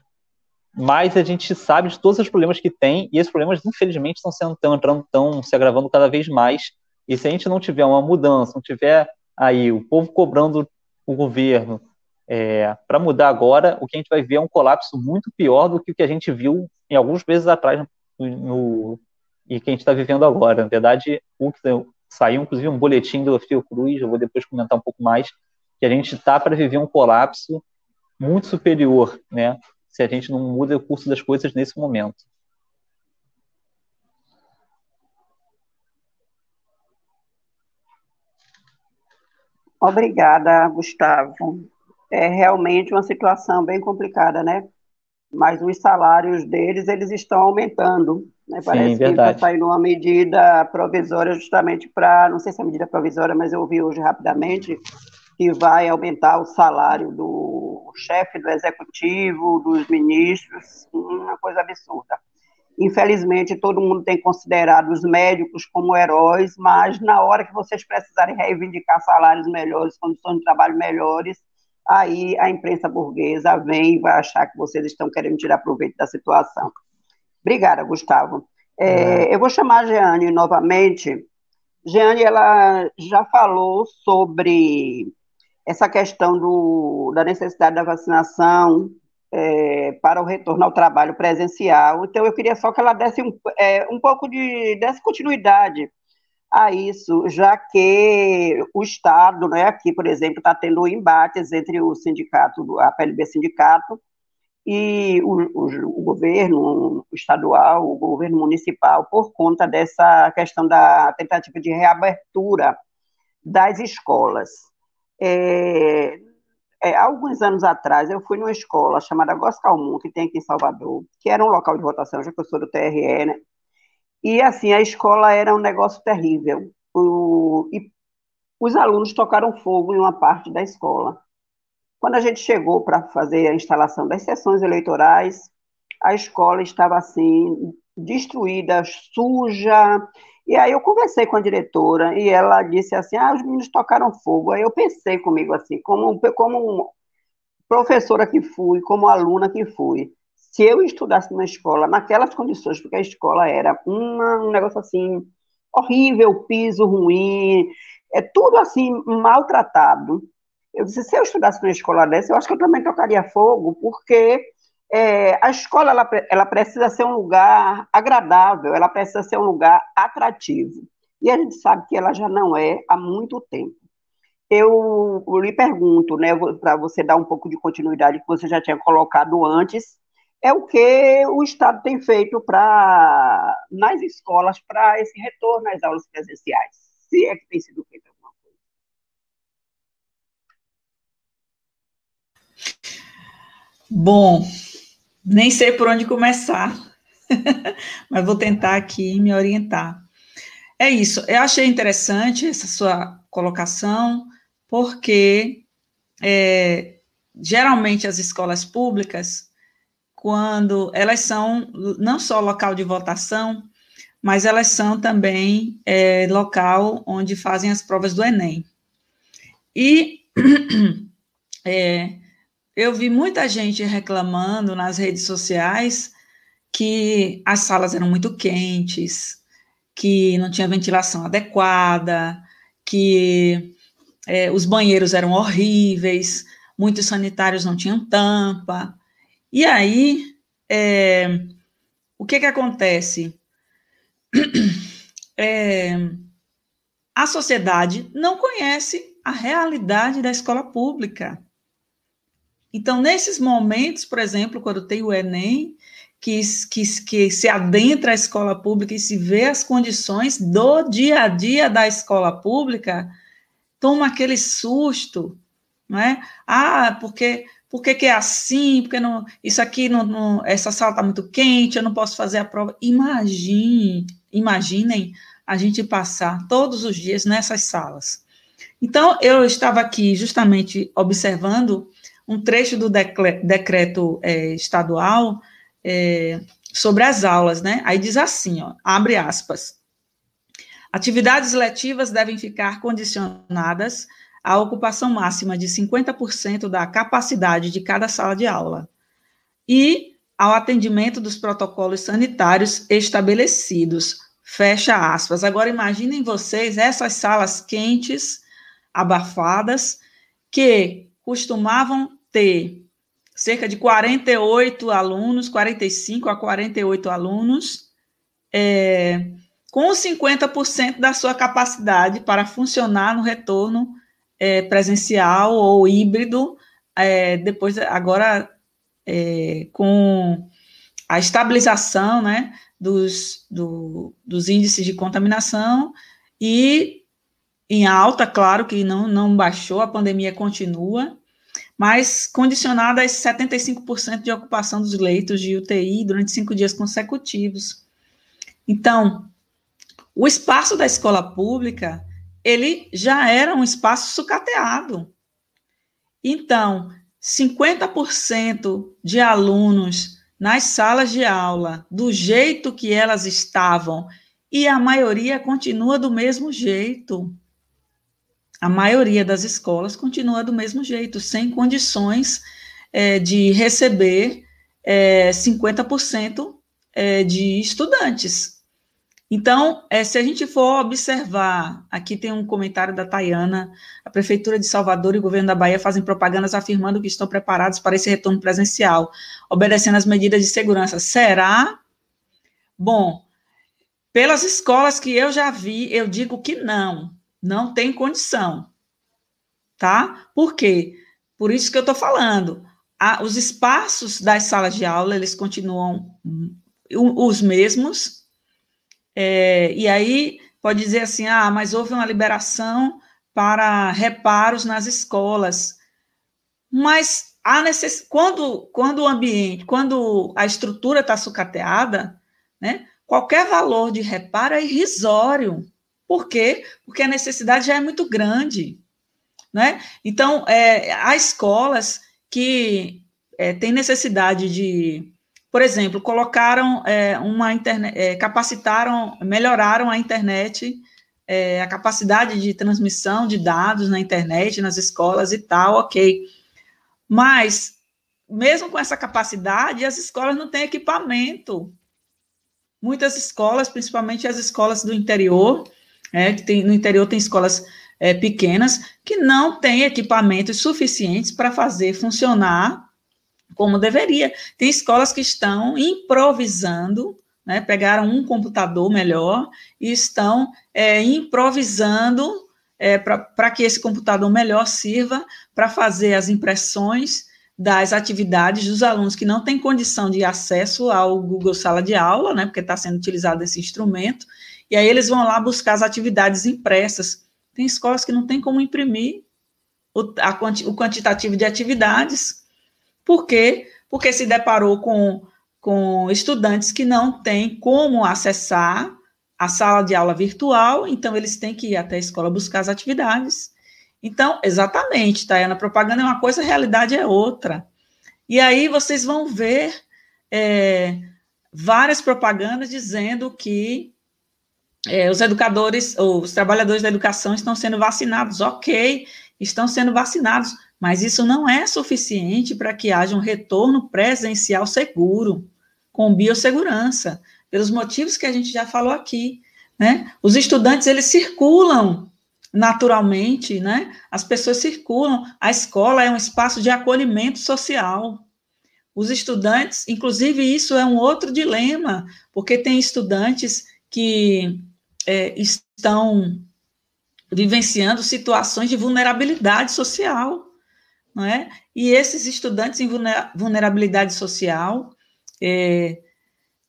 Mas a gente sabe de todos os problemas que tem e esses problemas, infelizmente, estão sendo tão entrando, tão se agravando cada vez mais. E se a gente não tiver uma mudança, não tiver aí o povo cobrando o governo é, para mudar agora, o que a gente vai ver é um colapso muito pior do que o que a gente viu em alguns meses atrás no, no e que a gente está vivendo agora. Na verdade, o que saiu inclusive um boletim do Fiocruz, eu vou depois comentar um pouco mais, que a gente está para viver um colapso muito superior, né? Se a gente não muda o curso das coisas nesse momento. Obrigada, Gustavo. É realmente uma situação bem complicada, né? Mas os salários deles, eles estão aumentando. Né? Parece Sim, que está saindo uma medida provisória justamente para, não sei se é medida provisória, mas eu ouvi hoje rapidamente, que vai aumentar o salário do chefe do executivo, dos ministros, uma coisa absurda. Infelizmente, todo mundo tem considerado os médicos como heróis, mas na hora que vocês precisarem reivindicar salários melhores, condições de trabalho melhores, aí a imprensa burguesa vem e vai achar que vocês estão querendo tirar proveito da situação. Obrigada, Gustavo. É, eu vou chamar a Jeane novamente. Jeane, ela já falou sobre essa questão do, da necessidade da vacinação é, para o retorno ao trabalho presencial. Então, eu queria só que ela desse um, é, um pouco de desse continuidade a isso, já que o Estado, né, aqui, por exemplo, está tendo embates entre o sindicato, a PLB Sindicato, e o, o, o, governo estadual, o governo municipal, por conta dessa questão da tentativa de reabertura das escolas. É, é, alguns anos atrás, eu fui numa escola chamada Goscalmun, que tem aqui em Salvador, que era um local de votação, já que eu sou do TRE, né? E, assim, a escola era um negócio terrível. O, e os alunos tocaram fogo em uma parte da escola. Quando a gente chegou para fazer a instalação das sessões eleitorais, a escola estava assim, destruída, suja. E aí eu conversei com a diretora e ela disse assim: ah, os meninos tocaram fogo. Aí eu pensei comigo assim, como, como professora que fui, como aluna que fui, se eu estudasse numa escola naquelas condições, porque a escola era uma, um negócio assim horrível, piso ruim, é tudo assim maltratado. Eu disse, se eu estudasse numa escola dessa, eu acho que eu também tocaria fogo, porque é, a escola ela, ela precisa ser um lugar agradável, ela precisa ser um lugar atrativo. E a gente sabe que ela já não é há muito tempo. Eu, eu lhe pergunto, né, para você dar um pouco de continuidade que você já tinha colocado antes, é o que o Estado tem feito para nas escolas para esse retorno às aulas presenciais, se é que tem sido feito Bom, nem sei por onde começar, mas vou tentar aqui me orientar. É isso, eu achei interessante essa sua colocação, porque é, geralmente as escolas públicas, quando elas são não só local de votação, mas elas são também é, local onde fazem as provas do Enem. E é, eu vi muita gente reclamando nas redes sociais que as salas eram muito quentes, que não tinha ventilação adequada, que é, os banheiros eram horríveis, muitos sanitários não tinham tampa. E aí, é, o que que acontece? É, a sociedade não conhece a realidade da escola pública. Então, nesses momentos, por exemplo, quando tem o Enem, que, que, que se adentra a escola pública e se vê as condições do dia a dia da escola pública, toma aquele susto, não é? Ah, porque por que, que, é assim? Porque não, isso aqui, não, não essa sala está muito quente, eu não posso fazer a prova. Imagine, imaginem a gente passar todos os dias nessas salas. Então, eu estava aqui justamente observando um trecho do decreto é, estadual é, sobre as aulas, né? Aí diz assim, ó, abre aspas. Atividades letivas devem ficar condicionadas à ocupação máxima de 50% da capacidade de cada sala de aula e ao atendimento dos protocolos sanitários estabelecidos. Fecha aspas. Agora imaginem vocês essas salas quentes, abafadas, que costumavam ter cerca de 48 alunos, 45 a 48 alunos, é, com 50% da sua capacidade para funcionar no retorno é, presencial ou híbrido, é, depois, agora, é, com a estabilização né, dos, do, dos índices de contaminação e em alta, claro que não, não baixou, a pandemia continua, mas condicionada a esse 75% de ocupação dos leitos de UTI durante cinco dias consecutivos. Então, o espaço da escola pública, ele já era um espaço sucateado. Então, 50% de alunos nas salas de aula, do jeito que elas estavam, e a maioria continua do mesmo jeito. a maioria das escolas continua do mesmo jeito, sem condições é, de receber é, 50% é, de estudantes. Então, é, se a gente for observar, aqui tem um comentário da Tayana, a Prefeitura de Salvador e o governo da Bahia fazem propagandas afirmando que estão preparados para esse retorno presencial, obedecendo às medidas de segurança. Será? Bom, pelas escolas que eu já vi, eu digo que não, não tem condição, tá? Por quê? Por isso que eu estou falando. A, os espaços das salas de aula, eles continuam os mesmos, é, e aí pode dizer assim, ah, mas houve uma liberação para reparos nas escolas, mas há necess... quando, quando o ambiente, quando a estrutura está sucateada, né, qualquer valor de reparo é irrisório. Por quê? Porque a necessidade já é muito grande. Né? Então, é, há escolas que é, têm necessidade de por exemplo, colocaram é, uma internet, é, capacitaram, melhoraram a internet, é, a capacidade de transmissão de dados na internet, nas escolas e tal, ok. Mas, mesmo com essa capacidade, as escolas não têm equipamento. Muitas escolas, principalmente as escolas do interior, é, que tem, no interior tem escolas é, pequenas, que não têm equipamentos suficientes para fazer funcionar como deveria. Tem escolas que estão improvisando, né, pegaram um computador melhor e estão é, improvisando é, para que esse computador melhor sirva para fazer as impressões das atividades dos alunos que não têm condição de acesso ao Google Sala de Aula, né, porque está sendo utilizado esse instrumento, e aí eles vão lá buscar as atividades impressas. Tem escolas que não tem como imprimir o, a, o quantitativo de atividades, por quê? Porque se deparou com, com estudantes que não têm como acessar a sala de aula virtual, então eles têm que ir até a escola buscar as atividades. Então, exatamente, Tayana, propaganda é uma coisa, realidade é outra. E aí vocês vão ver é, várias propagandas dizendo que é, os educadores, ou os trabalhadores da educação estão sendo vacinados. Ok, estão sendo vacinados, mas isso não é suficiente para que haja um retorno presencial seguro, com biossegurança, pelos motivos que a gente já falou aqui. Né? Os estudantes, eles circulam naturalmente, né? As pessoas circulam. A escola é um espaço de acolhimento social. Os estudantes, inclusive, isso é um outro dilema, porque tem estudantes que é, estão vivenciando situações de vulnerabilidade social não é? E esses estudantes em vulnerabilidade social, é,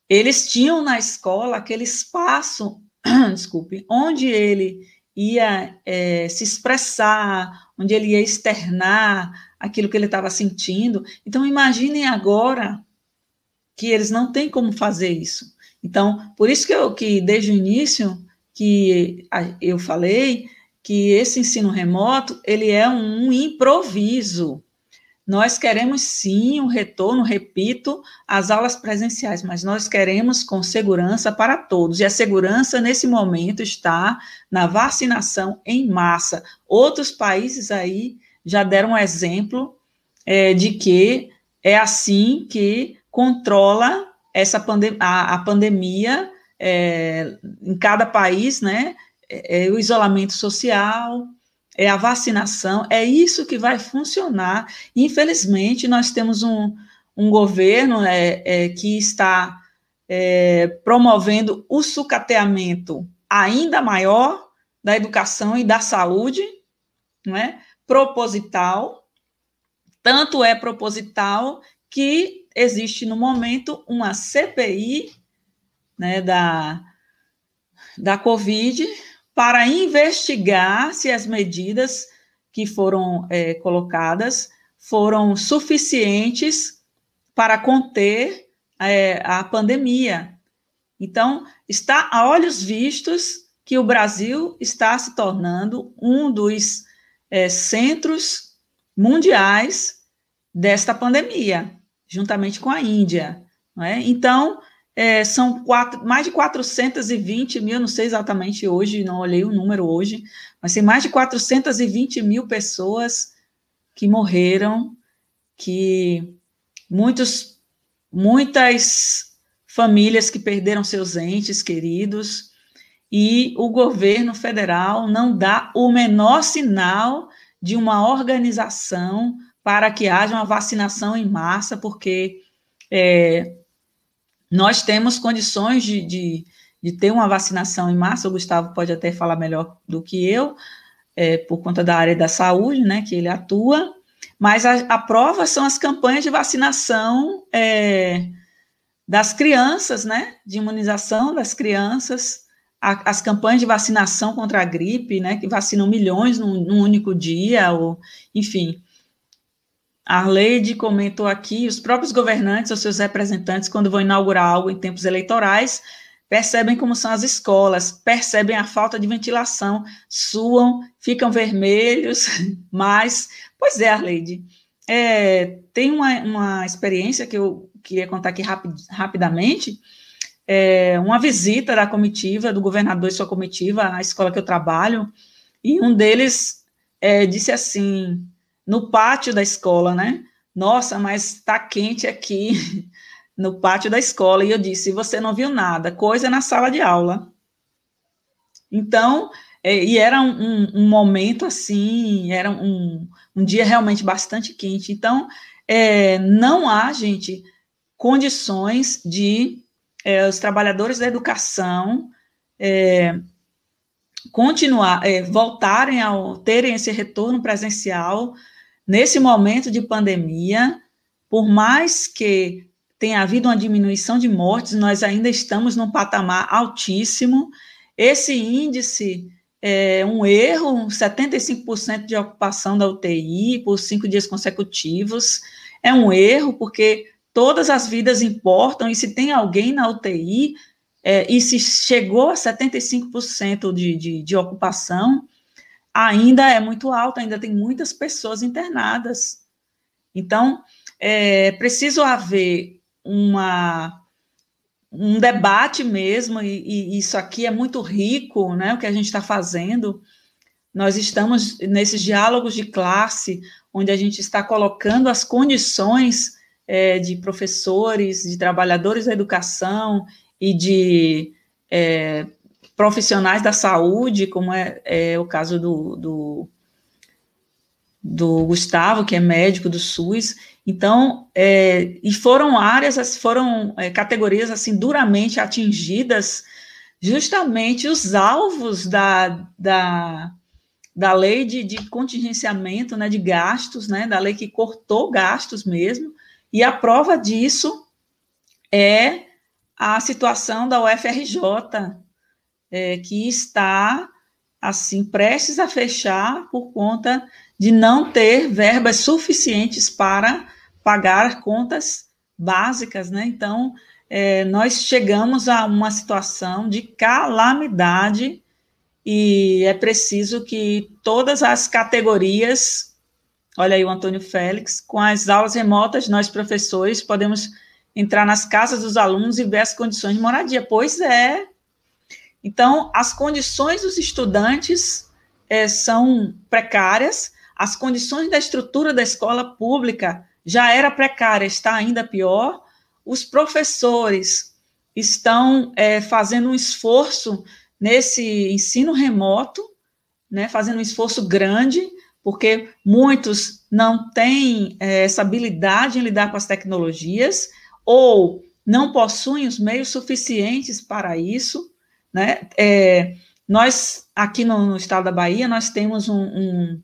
eles tinham na escola aquele espaço, desculpe, onde ele ia é, se expressar, onde ele ia externar aquilo que ele estava sentindo. Então, imaginem agora que eles não têm como fazer isso. Então, por isso que, eu, que desde o início que eu falei que esse ensino remoto ele é um improviso. Nós queremos sim um retorno, repito, às aulas presenciais, mas nós queremos com segurança para todos. E a segurança nesse momento está na vacinação em massa. Outros países aí já deram um exemplo é, de que é assim que controla essa pandem a, a pandemia é, em cada país, né? É, é o isolamento social, é a vacinação, é isso que vai funcionar. Infelizmente, nós temos um, um governo é, é, que está é, promovendo o sucateamento ainda maior da educação e da saúde, não é? proposital, tanto é proposital que existe no momento uma CPI né, da, da Covid, para investigar se as medidas que foram é, colocadas foram suficientes para conter é, a pandemia. Então, está a olhos vistos que o Brasil está se tornando um dos é, centros mundiais desta pandemia, juntamente com a Índia. É? Então, é, são quatro, mais de 420 mil, não sei exatamente hoje, não olhei o número hoje, mas tem mais de 420 mil pessoas que morreram, que muitos, muitas famílias que perderam seus entes queridos, e o governo federal não dá o menor sinal de uma organização para que haja uma vacinação em massa, porque é, nós temos condições de, de, de, ter uma vacinação em massa, o Gustavo pode até falar melhor do que eu, é, por conta da área da saúde, né, que ele atua, mas a, a prova são as campanhas de vacinação é, das crianças, né, de imunização das crianças, a, as campanhas de vacinação contra a gripe, né, que vacinam milhões num, num único dia, ou, enfim, Arleide comentou aqui, os próprios governantes, os seus representantes, quando vão inaugurar algo em tempos eleitorais, percebem como são as escolas, percebem a falta de ventilação, suam, ficam vermelhos, mas, pois é, Arleide, é, tem uma, uma experiência que eu queria contar aqui rapid, rapidamente, é, uma visita da comitiva, do governador e sua comitiva, à escola que eu trabalho, e um deles é, disse assim, no pátio da escola, né? Nossa, mas está quente aqui no pátio da escola. E eu disse: você não viu nada, coisa na sala de aula. Então, é, e era um, um, momento assim, era um, um dia realmente bastante quente. Então, é, não há, gente, condições de é, os trabalhadores da educação é, continuar, é, voltarem a terem esse retorno presencial Nesse momento de pandemia, por mais que tenha havido uma diminuição de mortes, nós ainda estamos num patamar altíssimo. Esse índice é um erro, 75% de ocupação da UTI por cinco dias consecutivos. É um erro, porque todas as vidas importam, e se tem alguém na UTI, é, e se chegou a 75% de, de, de ocupação, ainda é muito alto, ainda tem muitas pessoas internadas. Então, é preciso haver uma, um debate mesmo, e, e, isso aqui é muito rico, né, o que a gente está fazendo. Nós estamos nesses diálogos de classe, onde a gente está colocando as condições é, de professores, de trabalhadores da educação e de é, profissionais da saúde, como é, é o caso do, do, do, Gustavo, que é médico do SUS. Então, é, e foram áreas, foram é, categorias assim duramente atingidas, justamente os alvos da, da, da lei de, de contingenciamento né, de gastos, né, da lei que cortou gastos mesmo, e a prova disso é a situação da UFRJ, é, que está assim prestes a fechar por conta de não ter verbas suficientes para pagar contas básicas, né? Então, é, nós chegamos a uma situação de calamidade e é preciso que todas as categorias, olha aí o Antônio Félix, com as aulas remotas, nós professores podemos entrar nas casas dos alunos e ver as condições de moradia. Pois é, então, as condições dos estudantes é, são precárias, as condições da estrutura da escola pública já era precária, está ainda pior. Os professores estão é, fazendo um esforço nesse ensino remoto, né, fazendo um esforço grande, porque muitos não têm é, essa habilidade em lidar com as tecnologias ou não possuem os meios suficientes para isso. Né? É, nós, aqui no, no, estado da Bahia, nós temos um, um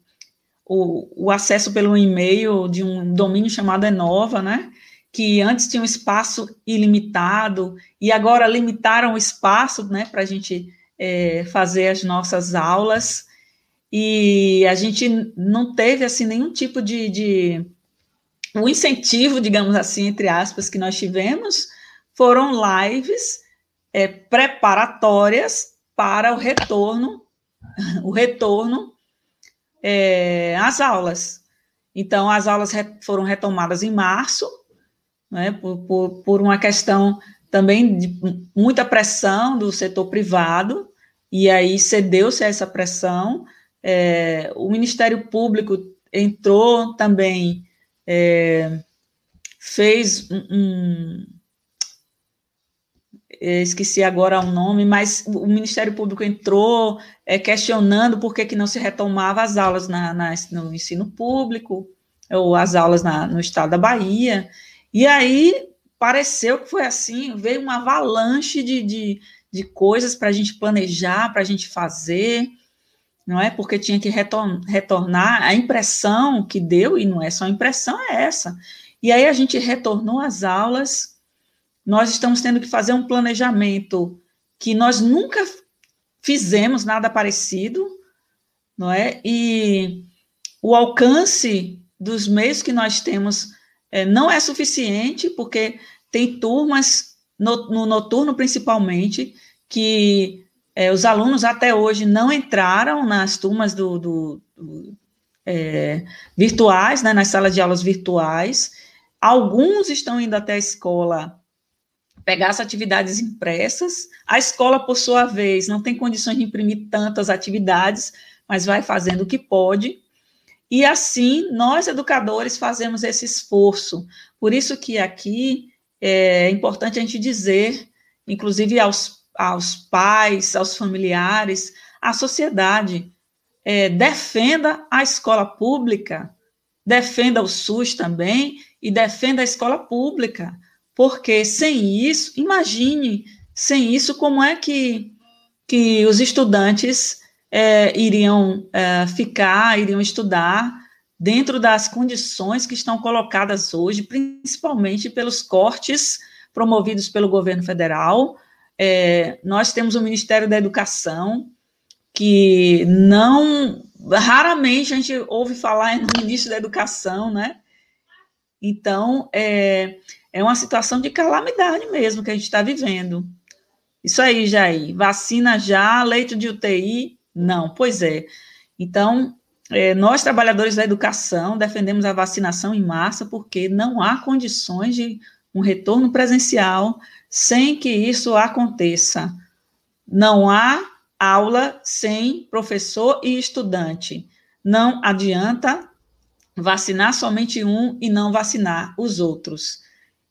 o, o, acesso pelo e-mail de um domínio chamado Enova, né? que antes tinha um espaço ilimitado, e agora limitaram o espaço né, para a gente é, fazer as nossas aulas, e a gente não teve assim nenhum tipo de, de o incentivo, digamos assim, entre aspas, que nós tivemos foram lives é, preparatórias para o retorno, o retorno é, às aulas. Então, as aulas foram retomadas em março, né, por, por, por, uma questão também de muita pressão do setor privado, e aí cedeu-se a essa pressão. É, o Ministério Público entrou também, é, fez um esqueci agora o nome, mas o Ministério Público entrou é, questionando por que, que não se retomava as aulas na, na, no ensino público, ou as aulas na, no estado da Bahia, e aí pareceu que foi assim, veio uma avalanche de, de, de coisas para a gente planejar, para a gente fazer, não é? Porque tinha que retornar, a impressão que deu, e não é só impressão, é essa. E aí a gente retornou às aulas, nós estamos tendo que fazer um planejamento que nós nunca fizemos nada parecido, não é? E o alcance dos meios que nós temos é, não é suficiente, porque tem turmas, no, no noturno principalmente, que é, os alunos até hoje não entraram nas turmas do, do, do é, virtuais, né, nas salas de aulas virtuais. Alguns estão indo até a escola pegar as atividades impressas. A escola, por sua vez, não tem condições de imprimir tantas atividades, mas vai fazendo o que pode. E assim, nós educadores fazemos esse esforço. Por isso que aqui é importante a gente dizer, inclusive aos, aos pais, aos familiares, à sociedade, é, defenda a escola pública, defenda o SUS também e defenda a escola pública, porque sem isso, imagine, sem isso, como é que, que os estudantes é, iriam é, ficar, iriam estudar dentro das condições que estão colocadas hoje, principalmente pelos cortes promovidos pelo governo federal. É, nós temos o Ministério da Educação, que não. Raramente a gente ouve falar no ministro da Educação, né? Então, é, é uma situação de calamidade mesmo que a gente está vivendo. Isso aí, Jair. Vacina já, leito de UTI, não, pois é. Então, é, nós, trabalhadores da educação, defendemos a vacinação em massa porque não há condições de um retorno presencial sem que isso aconteça. Não há aula sem professor e estudante. Não adianta vacinar somente um e não vacinar os outros.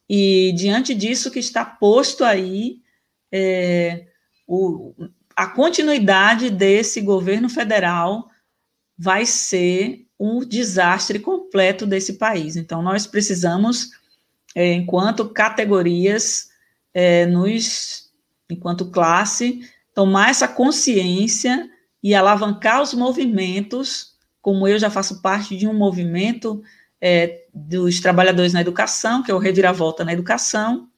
E diante disso que está posto aí, é, o, a continuidade desse governo federal vai ser um desastre completo desse país. Então, nós precisamos, é, enquanto categorias, é, nos, enquanto classe, tomar essa consciência e alavancar os movimentos, como eu já faço parte de um movimento é, dos trabalhadores na educação, que é o Reviravolta na Educação,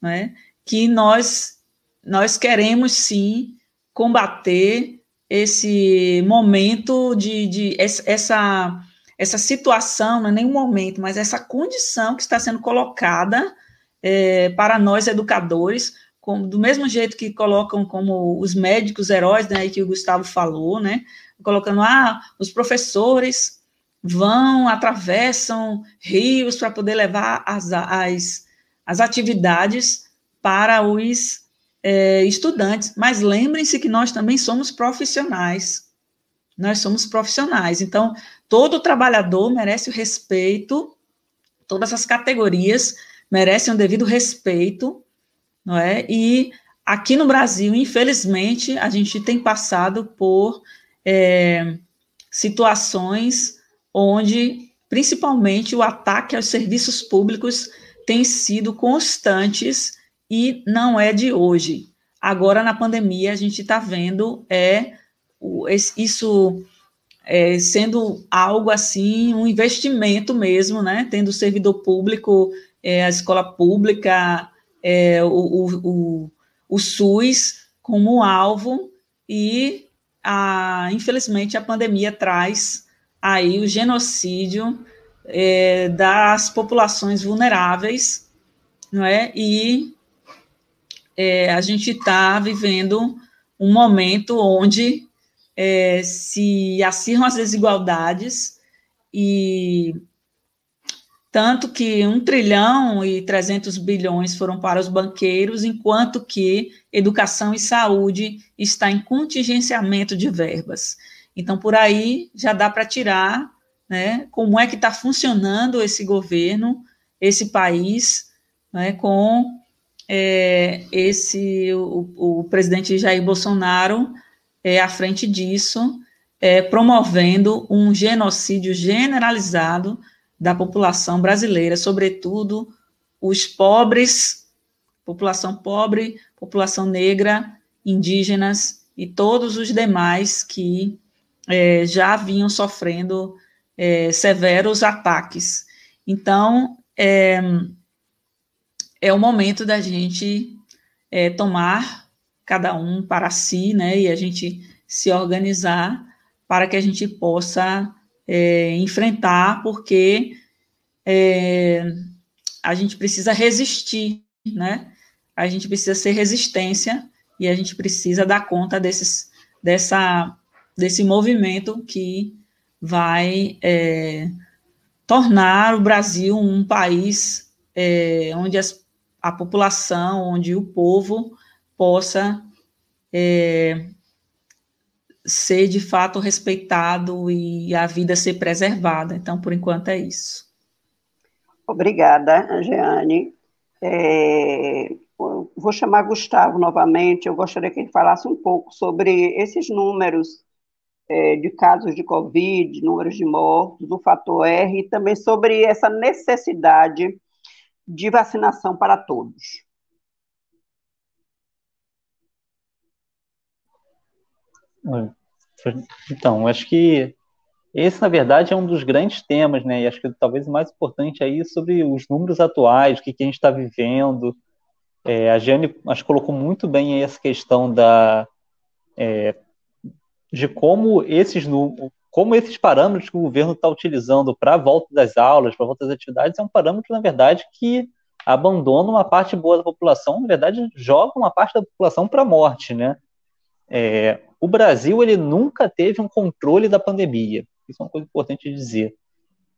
né, que nós, nós queremos sim combater esse momento de, de essa, essa situação, não é nem um momento, mas essa condição que está sendo colocada é, para nós educadores, do mesmo jeito que colocam como os médicos heróis, né, que o Gustavo falou, né, colocando, ah, os professores vão, atravessam rios para poder levar as, as, as atividades para os é, estudantes, mas lembrem-se que nós também somos profissionais. Nós somos profissionais. Então, todo trabalhador merece o respeito, todas as categorias merecem o devido respeito, não é? E aqui no Brasil, infelizmente, a gente tem passado por é, situações onde, principalmente, o ataque aos serviços públicos tem sido constantes e não é de hoje. Agora, na pandemia, a gente está vendo é, isso é, sendo algo assim, um investimento mesmo, né? Tendo o servidor público, é, a escola pública, é, o, o, o, SUS como alvo, e a, infelizmente a pandemia traz aí o genocídio é, das populações vulneráveis, não é? E é, a gente está vivendo um momento onde é, se acirram as desigualdades e tanto que 1 trilhão e 300 bilhões foram para os banqueiros, enquanto que educação e saúde está em contingenciamento de verbas. Então, por aí já dá para tirar né, como é que está funcionando esse governo, esse país, né, com é, esse o, o, presidente Jair Bolsonaro é, à frente disso, é, promovendo um genocídio generalizado da população brasileira, sobretudo os pobres, população pobre, população negra, indígenas e todos os demais que é, já vinham sofrendo é, severos ataques. Então, é, é o momento da gente é, tomar cada um para si, né, e a gente se organizar para que a gente possa é, enfrentar, porque é, a gente precisa resistir, né? A gente precisa ser resistência e a gente precisa dar conta desses, dessa, desse movimento que vai é, tornar o Brasil um país é, onde as, a população, onde o povo possa é, ser de fato respeitado e a vida ser preservada. Então, por enquanto, é isso. Obrigada, Jeane. É, vou chamar Gustavo novamente. Eu gostaria que ele falasse um pouco sobre esses números é, de casos de Covid, números de mortos, o fator R, e também sobre essa necessidade de vacinação para todos. Então, acho que esse, na verdade, é um dos grandes temas, né? E acho que talvez o mais importante aí é sobre os números atuais, o que, que a gente está vivendo. É, a Jane, acho que colocou muito bem aí essa questão da é, de como esses como esses parâmetros que o governo está utilizando para a volta das aulas, para a volta das atividades, é um parâmetro, na verdade, que abandona uma parte boa da população, na verdade, joga uma parte da população para a morte, né? É, o Brasil ele nunca teve um controle da pandemia. Isso é uma coisa importante de dizer.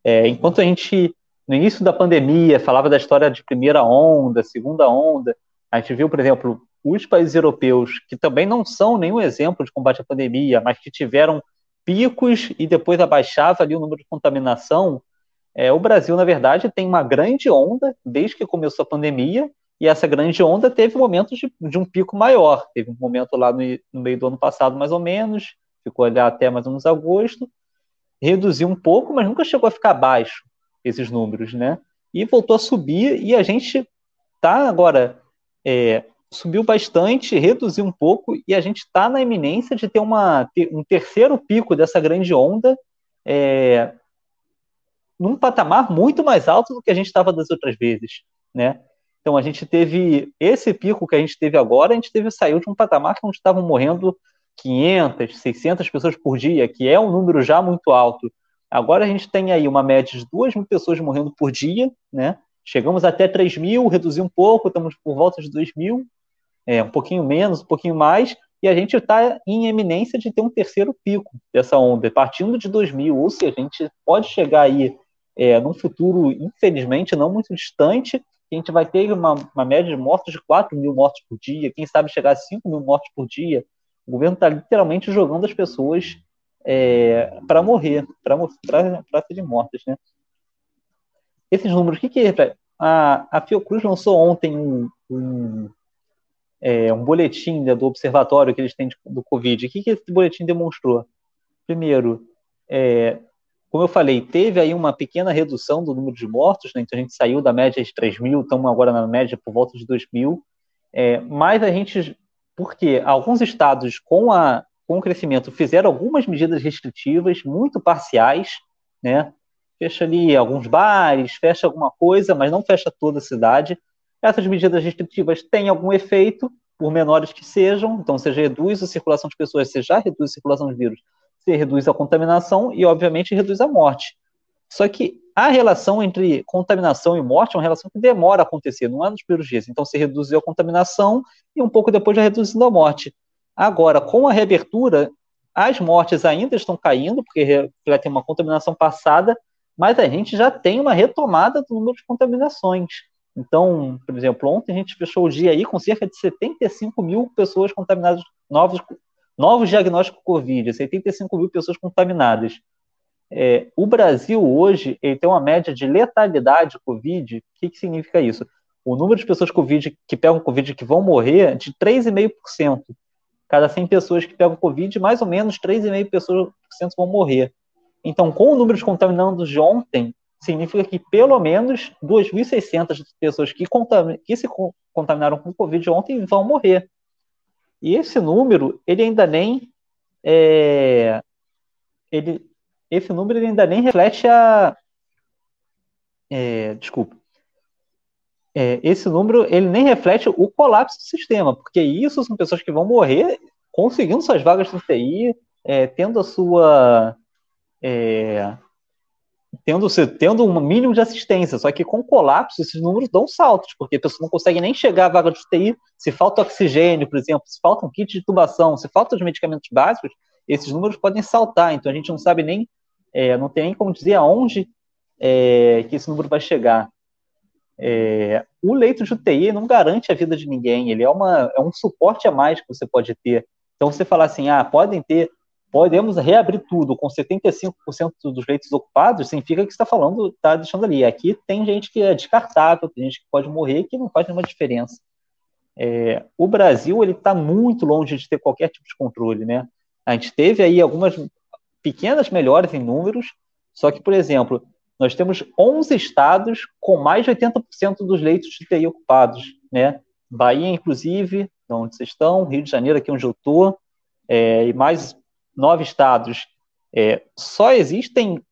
É, enquanto a gente no início da pandemia falava da história de primeira onda, segunda onda, a gente viu, por exemplo, os países europeus que também não são nenhum exemplo de combate à pandemia, mas que tiveram picos e depois abaixava ali o número de contaminação. É, o Brasil, na verdade, tem uma grande onda desde que começou a pandemia e essa grande onda teve momentos de, de um pico maior. Teve um momento lá no, no, meio do ano passado, mais ou menos, ficou ali até mais ou menos agosto, reduziu um pouco, mas nunca chegou a ficar baixo esses números, né? E voltou a subir e a gente está agora é, subiu bastante, reduziu um pouco e a gente está na iminência de ter uma, um terceiro pico dessa grande onda é, num patamar muito mais alto do que a gente estava das outras vezes, né? Então a gente teve esse pico que a gente teve agora, a gente teve saiu de um patamar onde estavam morrendo 500, 600 pessoas por dia, que é um número já muito alto. Agora a gente tem aí uma média de 2 mil pessoas morrendo por dia, né? Chegamos até 3 mil, reduziu um pouco, estamos por volta de 2 mil, é, um pouquinho menos, um pouquinho mais, e a gente está em eminência de ter um terceiro pico dessa onda, partindo de 2 mil, ou seja, a gente pode chegar aí é, num futuro, infelizmente, não muito distante, que a gente vai ter uma, uma média de mortos de 4 mil mortos por dia, quem sabe chegar a 5 mil mortos por dia. O governo está literalmente jogando as pessoas é, para morrer, para serem mortas. Né? Esses números, o que, que é? A, a Fiocruz lançou ontem um, um, é, um boletim né, do observatório que eles têm de, do Covid. O que, que esse boletim demonstrou? Primeiro, é, como eu falei, teve aí uma pequena redução do número de mortos, né? então a gente saiu da média de 3 mil, estamos agora na média por volta de 2 mil, é, mas a gente, porque alguns estados com, a, com o crescimento fizeram algumas medidas restritivas muito parciais, né? Fecha ali alguns bares, fecha alguma coisa, mas não fecha toda a cidade. Essas medidas restritivas têm algum efeito, por menores que sejam, então você reduz a circulação de pessoas, você já reduz a circulação de vírus, você reduz a contaminação e, obviamente, reduz a morte. Só que a relação entre contaminação e morte é uma relação que demora a acontecer, não é nos primeiros dias. Então, você reduziu a contaminação e um pouco depois já reduzindo a morte. Agora, com a reabertura, as mortes ainda estão caindo, porque já tem uma contaminação passada, mas a gente já tem uma retomada do número de contaminações. Então, por exemplo, ontem a gente fechou o dia aí com cerca de 75 mil pessoas contaminadas, novos, novos diagnósticos Covid, 75 mil pessoas contaminadas. É, o Brasil hoje ele tem uma média de letalidade Covid. O que, que significa isso? O número de pessoas COVID que pegam Covid que vão morrer é de 3,5%. Cada 100 pessoas que pegam Covid, mais ou menos 3,5% pessoas vão morrer. Então, com o número de contaminados de ontem, significa que pelo menos 2.600 pessoas que, que, se contaminaram com Covid ontem vão morrer. E esse número, ele ainda nem. É, ele, esse número ele ainda nem reflete a. É, desculpa. É, esse número ele nem reflete o colapso do sistema, porque isso são pessoas que vão morrer conseguindo suas vagas de UTI, é, tendo a sua é, tendo, tendo um mínimo de assistência, só que com colapso esses números dão saltos, porque a pessoa não consegue nem chegar à vaga de UTI, se falta oxigênio, por exemplo, se falta um kit de tubação, se falta os medicamentos básicos, esses números podem saltar, então a gente não sabe nem, é, não tem nem como dizer aonde é, que esse número vai chegar. É, o leito de UTI não garante a vida de ninguém, ele é, uma, é um suporte a mais que você pode ter. Então, você falar assim, ah, podem ter podemos reabrir tudo com 75% dos leitos ocupados, significa que está falando, está deixando ali. Aqui tem gente que é descartável, tem gente que pode morrer que não faz nenhuma diferença. É, o Brasil ele está muito longe de ter qualquer tipo de controle, né? A gente teve aí algumas pequenas melhoras em números, só que, por exemplo, nós temos 11 estados com mais de 80% dos leitos de TI ocupados, né? Bahia, inclusive, onde vocês estão, Rio de Janeiro, aqui onde eu estou, é, e mais nove estados. É, só existem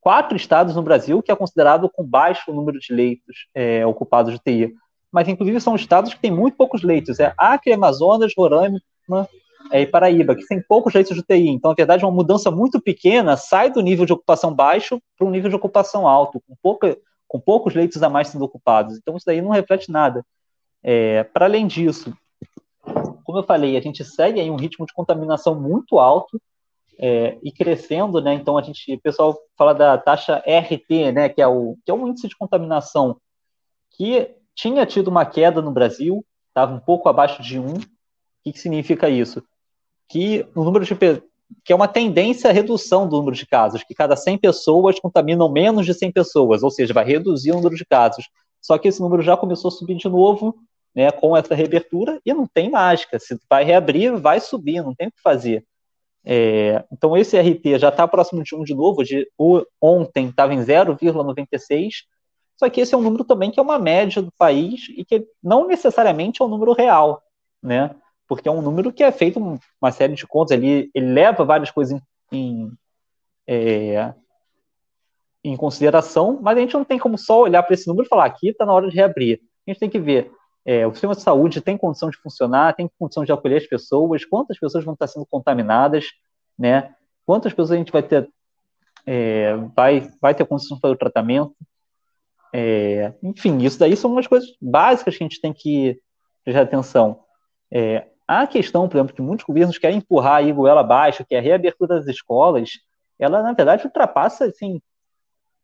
quatro estados no Brasil que é considerado com baixo número de leitos é, ocupados de TI. Mas, inclusive, são estados que têm muito poucos leitos. É Acre, Amazonas, Roraima é, e Paraíba, que têm poucos leitos de TI. Então, na verdade, uma mudança muito pequena sai do nível de ocupação baixo para um nível de ocupação alto, com, pouca, com poucos leitos a mais sendo ocupados. Então, isso daí não reflete nada. É, para além disso, como eu falei, a gente segue aí um ritmo de contaminação muito alto é, e crescendo, né? Então a gente, o pessoal fala da taxa RT, né? Que é o que é o índice de contaminação que tinha tido uma queda no Brasil, estava um pouco abaixo de 1. O que, que significa isso? Que o número de que é uma tendência à redução do número de casos, que cada 100 pessoas contaminam menos de 100 pessoas, ou seja, vai reduzir o número de casos. Só que esse número já começou a subir de novo né, com essa reabertura e não tem mágica. Se vai reabrir, vai subir, não tem o que fazer. É, então esse RT já está próximo de 1 de novo, de, ontem estava em 0,96, só que esse é um número também que é uma média do país e que não necessariamente é um número real, né? Porque é um número que é feito uma série de contas, ele, ele leva várias coisas em, em, é, em consideração, mas a gente não tem como só olhar para esse número e falar aqui está na hora de reabrir. A gente tem que ver é, o sistema de saúde tem condição de funcionar, tem condição de acolher as pessoas, quantas pessoas vão estar sendo contaminadas, né? Quantas pessoas a gente vai ter, é, vai, vai ter condição de fazer o tratamento. É, enfim, isso daí são umas coisas básicas que a gente tem que prestar atenção. É, a questão, por exemplo, que muitos governos querem empurrar aí goela abaixo, que é a reabertura das escolas, ela, na verdade, ultrapassa, assim,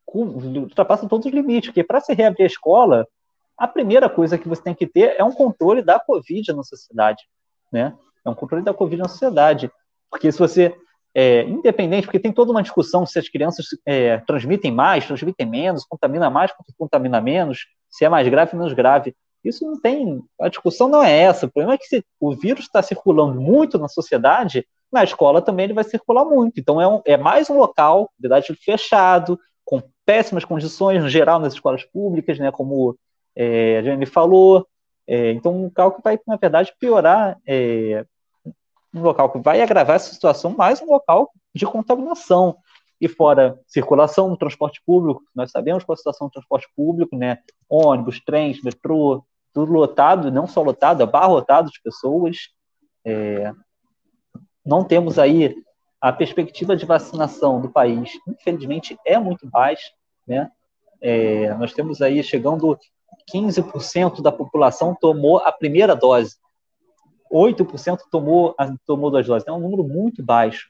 ultrapassa todos os limites, porque para se reabrir a escola, a primeira coisa que você tem que ter é um controle da Covid na sociedade, né? É um controle da Covid na sociedade. Porque se você, é, independente, porque tem toda uma discussão se as crianças é, transmitem mais, transmitem menos, contamina mais, contamina menos, se é mais grave menos grave. Isso não tem, a discussão não é essa. O problema é que se o vírus está circulando muito na sociedade, na escola também ele vai circular muito. Então é, um, é mais um local, verdade, fechado, com péssimas condições, no geral, nas escolas públicas, né, como é, a Jane falou. É, então, um local que vai, na verdade, piorar, é, um local que vai agravar essa situação, mais um local de contaminação. E fora circulação no transporte público, nós sabemos qual é a situação do transporte público, né? Ônibus, trens, metrô, tudo lotado, não só lotado, abarrotado de pessoas. É, não temos aí a perspectiva de vacinação do país, infelizmente, é muito baixa, né? É, nós temos aí chegando 15% da população tomou a primeira dose. 8% tomou, tomou duas doses. É um número muito baixo.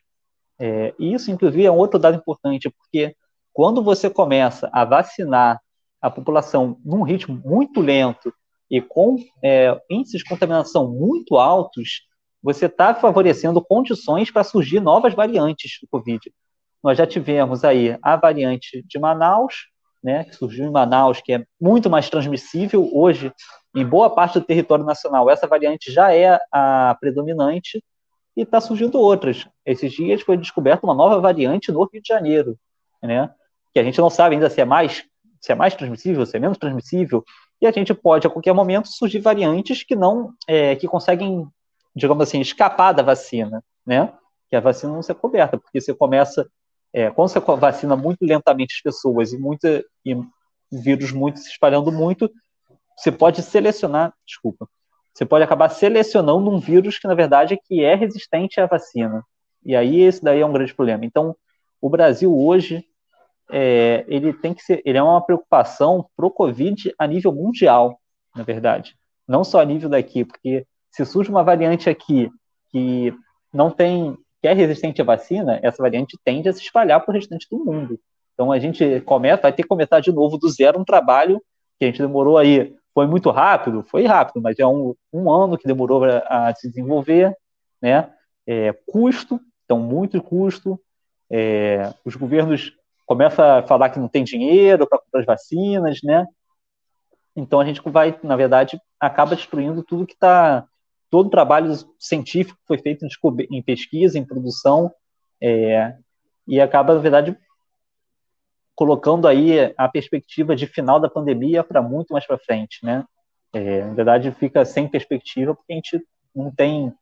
É, e isso, inclusive, é um outro dado importante, porque quando você começa a vacinar a população num ritmo muito lento e com é, índices de contaminação muito altos, você está favorecendo condições para surgir novas variantes do Covid. Nós já tivemos aí a variante de Manaus, né, que surgiu em Manaus, que é muito mais transmissível. Hoje, em boa parte do território nacional, essa variante já é a predominante e está surgindo outras. Esses dias foi descoberta uma nova variante no Rio de Janeiro, né, que a gente não sabe ainda se é mais se é mais transmissível, se é menos transmissível, e a gente pode a qualquer momento surgir variantes que não é, que conseguem, digamos assim, escapar da vacina, né? Que a vacina não seja coberta, porque você começa é, quando você vacina muito lentamente as pessoas e, muita, e vírus muito se espalhando muito, você pode selecionar, desculpa, você pode acabar selecionando um vírus que, na verdade, é que é resistente à vacina. E aí, esse daí é um grande problema. Então, o Brasil hoje, é, ele tem que ser, ele é uma preocupação para o Covid a nível mundial, na verdade. Não só a nível daqui, porque se surge uma variante aqui que não tem que é resistente à vacina, essa variante tende a se espalhar para o restante do mundo. Então a gente começa, vai ter que começar de novo do zero um trabalho que a gente demorou aí, foi muito rápido, foi rápido, mas é um, um ano que demorou a, a se desenvolver, né? É, custo, então muito custo. É, os governos começam a falar que não tem dinheiro para comprar as vacinas, né? Então a gente vai, na verdade, acaba destruindo tudo que está todo o trabalho científico foi feito em, pesquisa, em produção, é, e acaba, na verdade, colocando aí a perspectiva de final da pandemia para muito mais para frente, né? É, na verdade, fica sem perspectiva porque a gente não tem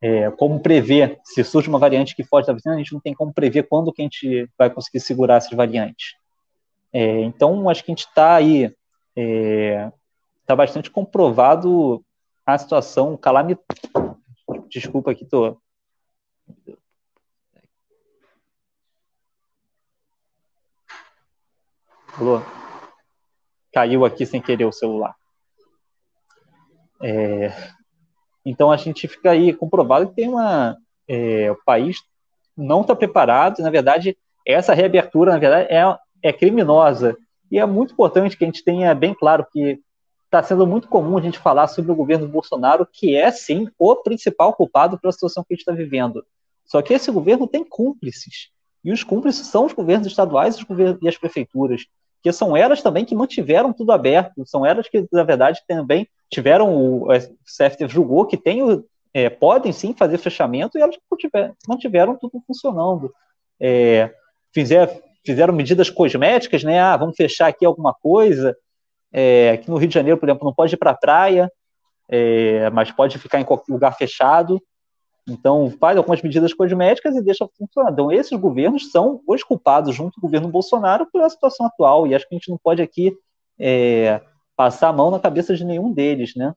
é, como prever se surge uma variante que foge da vacina, a gente não tem como prever quando que a gente vai conseguir segurar essas variantes. É, então, acho que a gente está aí, está é, bastante comprovado a situação calamitosa. Desculpa aqui, tô. Alô? Caiu aqui sem querer o celular. É... Então a gente fica aí comprovado que tem uma. É... o país não está preparado, na verdade, essa reabertura, na verdade, é, é criminosa. E é muito importante que a gente tenha bem claro que está sendo muito comum a gente falar sobre o governo Bolsonaro, que é, sim, o principal culpado pela situação que a gente está vivendo. Só que esse governo tem cúmplices. E os cúmplices são os governos estaduais e as prefeituras, que são elas também que mantiveram tudo aberto, são elas que, na verdade, também tiveram, o, CFT julgou que tem, é, podem sim fazer fechamento e elas mantiveram tudo funcionando. É, fizer, fizeram medidas cosméticas, né? Ah, vamos fechar aqui alguma coisa, é, aqui no Rio de Janeiro, por exemplo, não pode ir para a praia, é, mas pode ficar em qualquer lugar fechado. Então, faz algumas medidas cosméticas e deixa funcionar. Então, esses governos são os culpados, junto com o governo Bolsonaro, pela situação atual. E acho que a gente não pode aqui é, passar a mão na cabeça de nenhum deles, né?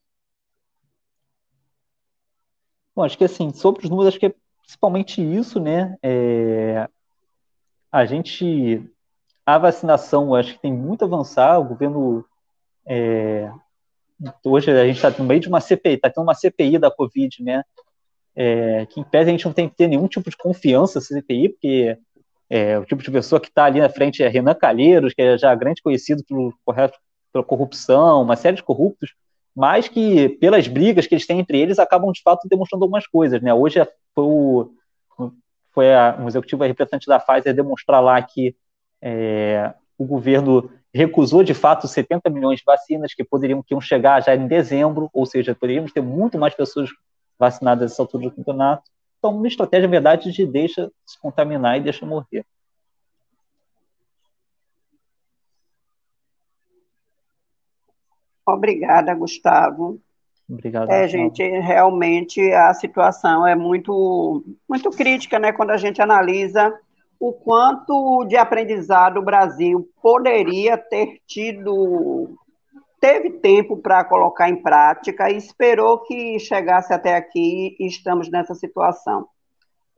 Bom, acho que assim, sobre os números, acho que é principalmente isso, né? É, a gente. A vacinação, acho que tem muito a avançar. O governo é, hoje a gente está no meio de uma CPI, está tendo uma CPI da Covid, né? É, que em pese a gente não tem que ter nenhum tipo de confiança nessa CPI, porque é, o tipo de pessoa que está ali na frente é Renan Calheiros, que é já grande conhecido pelo, pela corrupção, uma série de corruptos, mas que pelas brigas que eles têm entre eles acabam de fato demonstrando algumas coisas, né? Hoje foi o foi a, um executivo representante da Pfizer demonstrar lá que é, o governo recusou de fato 70 milhões de vacinas que poderiam que iam chegar já em dezembro, ou seja, poderíamos ter muito mais pessoas vacinadas nessa altura do campeonato. Então, uma estratégia, na verdade, de deixa se contaminar e deixa morrer. Obrigada, Gustavo. Obrigado. É, gente, realmente a situação é muito, muito crítica, né, quando a gente analisa o quanto de aprendizado o Brasil poderia ter tido, teve tempo para colocar em prática e esperou que chegasse até aqui e estamos nessa situação.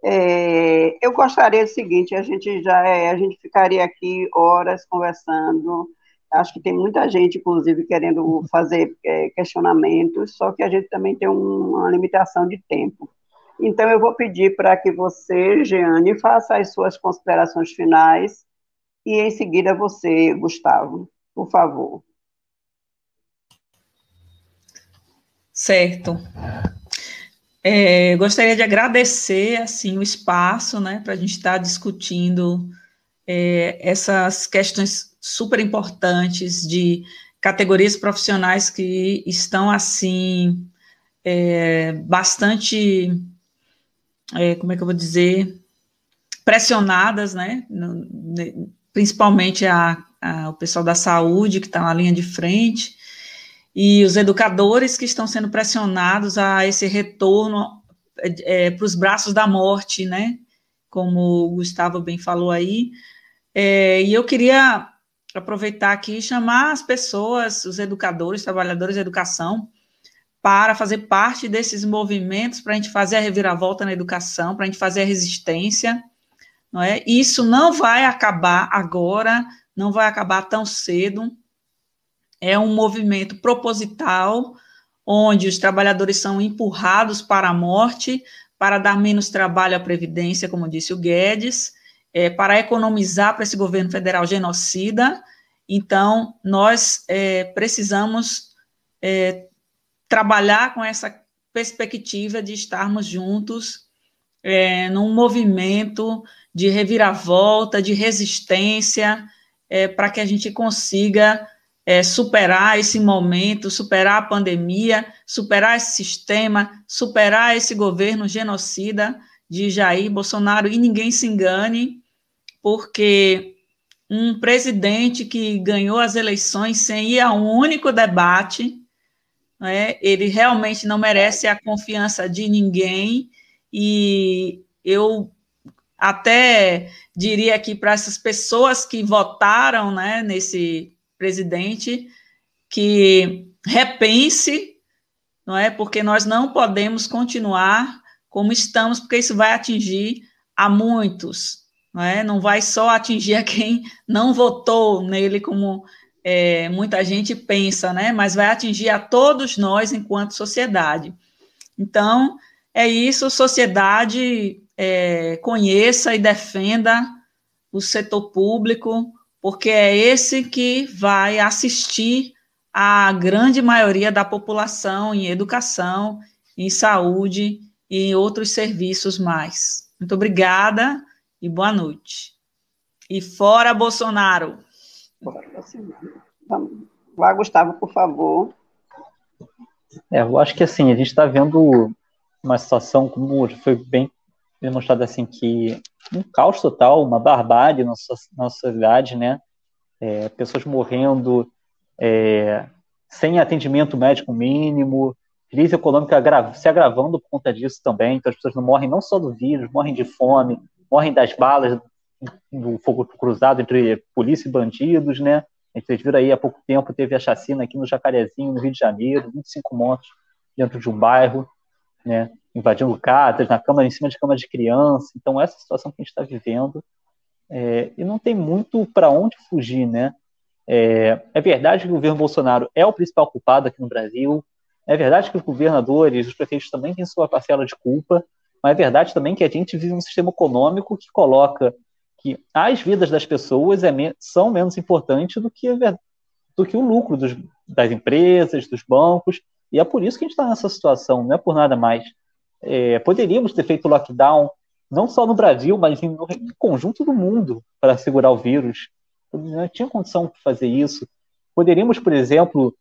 É, eu gostaria do seguinte, a gente já é, a gente ficaria aqui horas conversando. Acho que tem muita gente, inclusive, querendo fazer é, questionamentos, só que a gente também tem uma limitação de tempo. Então, eu vou pedir para que você, Jeane, faça as suas considerações finais e em seguida você, Gustavo, por favor. Certo. É, gostaria de agradecer assim o espaço, né, para a gente estar tá discutindo é, essas questões super importantes de categorias profissionais que estão assim é, bastante, é, como é que eu vou dizer, pressionadas, né, no, principalmente a, a, o pessoal da saúde que está na linha de frente e os educadores que estão sendo pressionados a esse retorno é, para os braços da morte, né? Como o Gustavo bem falou aí. É, e eu queria aproveitar aqui e chamar as pessoas, os educadores, trabalhadores da educação, para fazer parte desses movimentos, para a gente fazer a reviravolta na educação, para a gente fazer a resistência, não é? Isso não vai acabar agora, não vai acabar tão cedo, é um movimento proposital, onde os trabalhadores são empurrados para a morte, para dar menos trabalho à Previdência, como disse o Guedes, é, para economizar para esse governo federal genocida. Então, nós é, precisamos é, trabalhar com essa perspectiva de estarmos juntos é, num movimento de reviravolta, de resistência, é, para que a gente consiga é, superar esse momento, superar a pandemia, superar esse sistema, superar esse governo genocida de Jair Bolsonaro. E ninguém se engane, porque um presidente que ganhou as eleições sem ir a um único debate, né, ele realmente não merece a confiança de ninguém. E eu até diria aqui para essas pessoas que votaram né, nesse presidente que repense, não é? Porque nós não podemos continuar como estamos, porque isso vai atingir a muitos, não é? Não vai só atingir a quem não votou nele, como é, muita gente pensa, né? Mas vai atingir a todos nós enquanto sociedade. Então, é isso, sociedade é, conheça e defenda o setor público, porque é esse que vai assistir a grande maioria da população em educação, em saúde e em outros serviços mais. Muito obrigada e boa noite. E fora Bolsonaro. Vá, Gustavo, por favor. É, eu acho que assim, a gente está vendo uma situação, como foi bem demonstrado assim, que um caos total, uma barbárie na nossa sociedade, né? É, pessoas morrendo é, sem atendimento médico mínimo, crise econômica se agravando por conta disso também. Então, as pessoas não morrem não só do vírus, morrem de fome, morrem das balas do fogo cruzado entre polícia e bandidos, né? Vocês viram aí há pouco tempo, teve a chacina aqui no Jacarezinho, no Rio de Janeiro, 25 mortos dentro de um bairro, né? invadindo casas, na cama, em cima de cama de criança. Então, essa situação que a gente está vivendo, é, e não tem muito para onde fugir, né? É, é, verdade que o governo Bolsonaro é o principal culpado aqui no Brasil, é verdade que os governadores, os prefeitos também têm sua parcela de culpa, mas é verdade também que a gente vive um sistema econômico que coloca que as vidas das pessoas é, são menos importantes do que, do que o lucro dos, das empresas, dos bancos, e é por isso que a gente está nessa situação, não é por nada mais. É, poderíamos ter feito lockdown não só no Brasil, mas no conjunto do mundo para segurar o vírus. Não tinha condição de fazer isso. Poderíamos, por exemplo,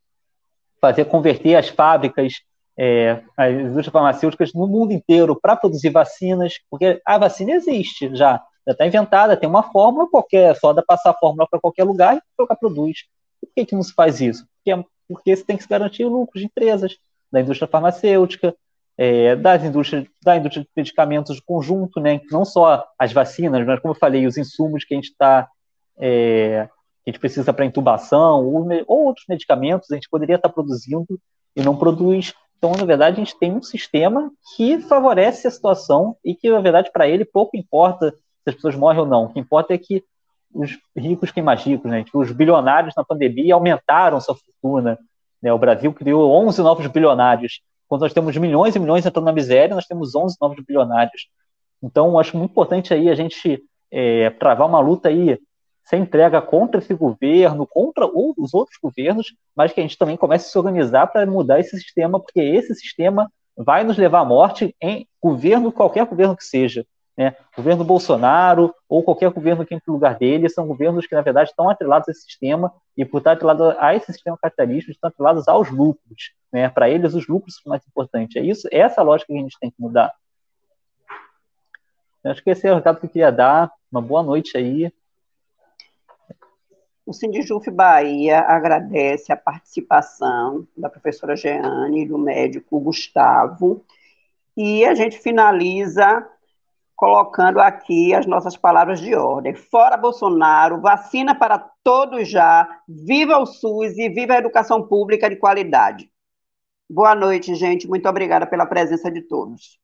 fazer converter as fábricas, é, as indústrias farmacêuticas no mundo inteiro para produzir vacinas, porque a vacina existe já, já está inventada, tem uma fórmula qualquer, só dá passar a fórmula para qualquer lugar e colocar produz. Por que, que não se faz isso? Porque, porque você tem que se garantir o lucro de empresas, da indústria farmacêutica, é, das indústrias, da indústria de medicamentos de conjunto, né? Não só as vacinas, mas como eu falei, os insumos que a gente está é, que a gente precisa para intubação ou, ou, outros medicamentos a gente poderia estar tá produzindo e não produz. Então, na verdade, a gente tem um sistema que favorece a situação e que, na verdade, para ele pouco importa se as pessoas morrem ou não. O que importa é que os ricos têm mais ricos, né? Os bilionários na pandemia aumentaram sua fortuna. Né? O Brasil criou 11 novos bilionários. Quando nós temos milhões e milhões entrando na miséria, nós temos 11 novos bilionários. Então, acho muito importante aí a gente é, travar uma luta aí ser entrega contra esse governo, contra os outros governos, mas que a gente também comece a se organizar para mudar esse sistema, porque esse sistema vai nos levar à morte em governo, qualquer governo que seja. Né? Governo Bolsonaro ou qualquer governo que entre no lugar dele, são governos que, na verdade, estão atrelados a esse sistema e, por estar atrelados a esse sistema capitalista, estão atrelados aos lucros. Né? Para eles, os lucros são mais importantes. É isso, é essa lógica que a gente tem que mudar. Eu acho que esse é o recado que eu queria dar. Uma boa noite aí. O Sindijuf Bahia agradece a participação da professora Jeane e do médico Gustavo. E a gente finaliza colocando aqui as nossas palavras de ordem. Fora Bolsonaro, vacina para todos já, viva o SUS e viva a educação pública de qualidade. Boa noite, gente. Muito obrigada pela presença de todos.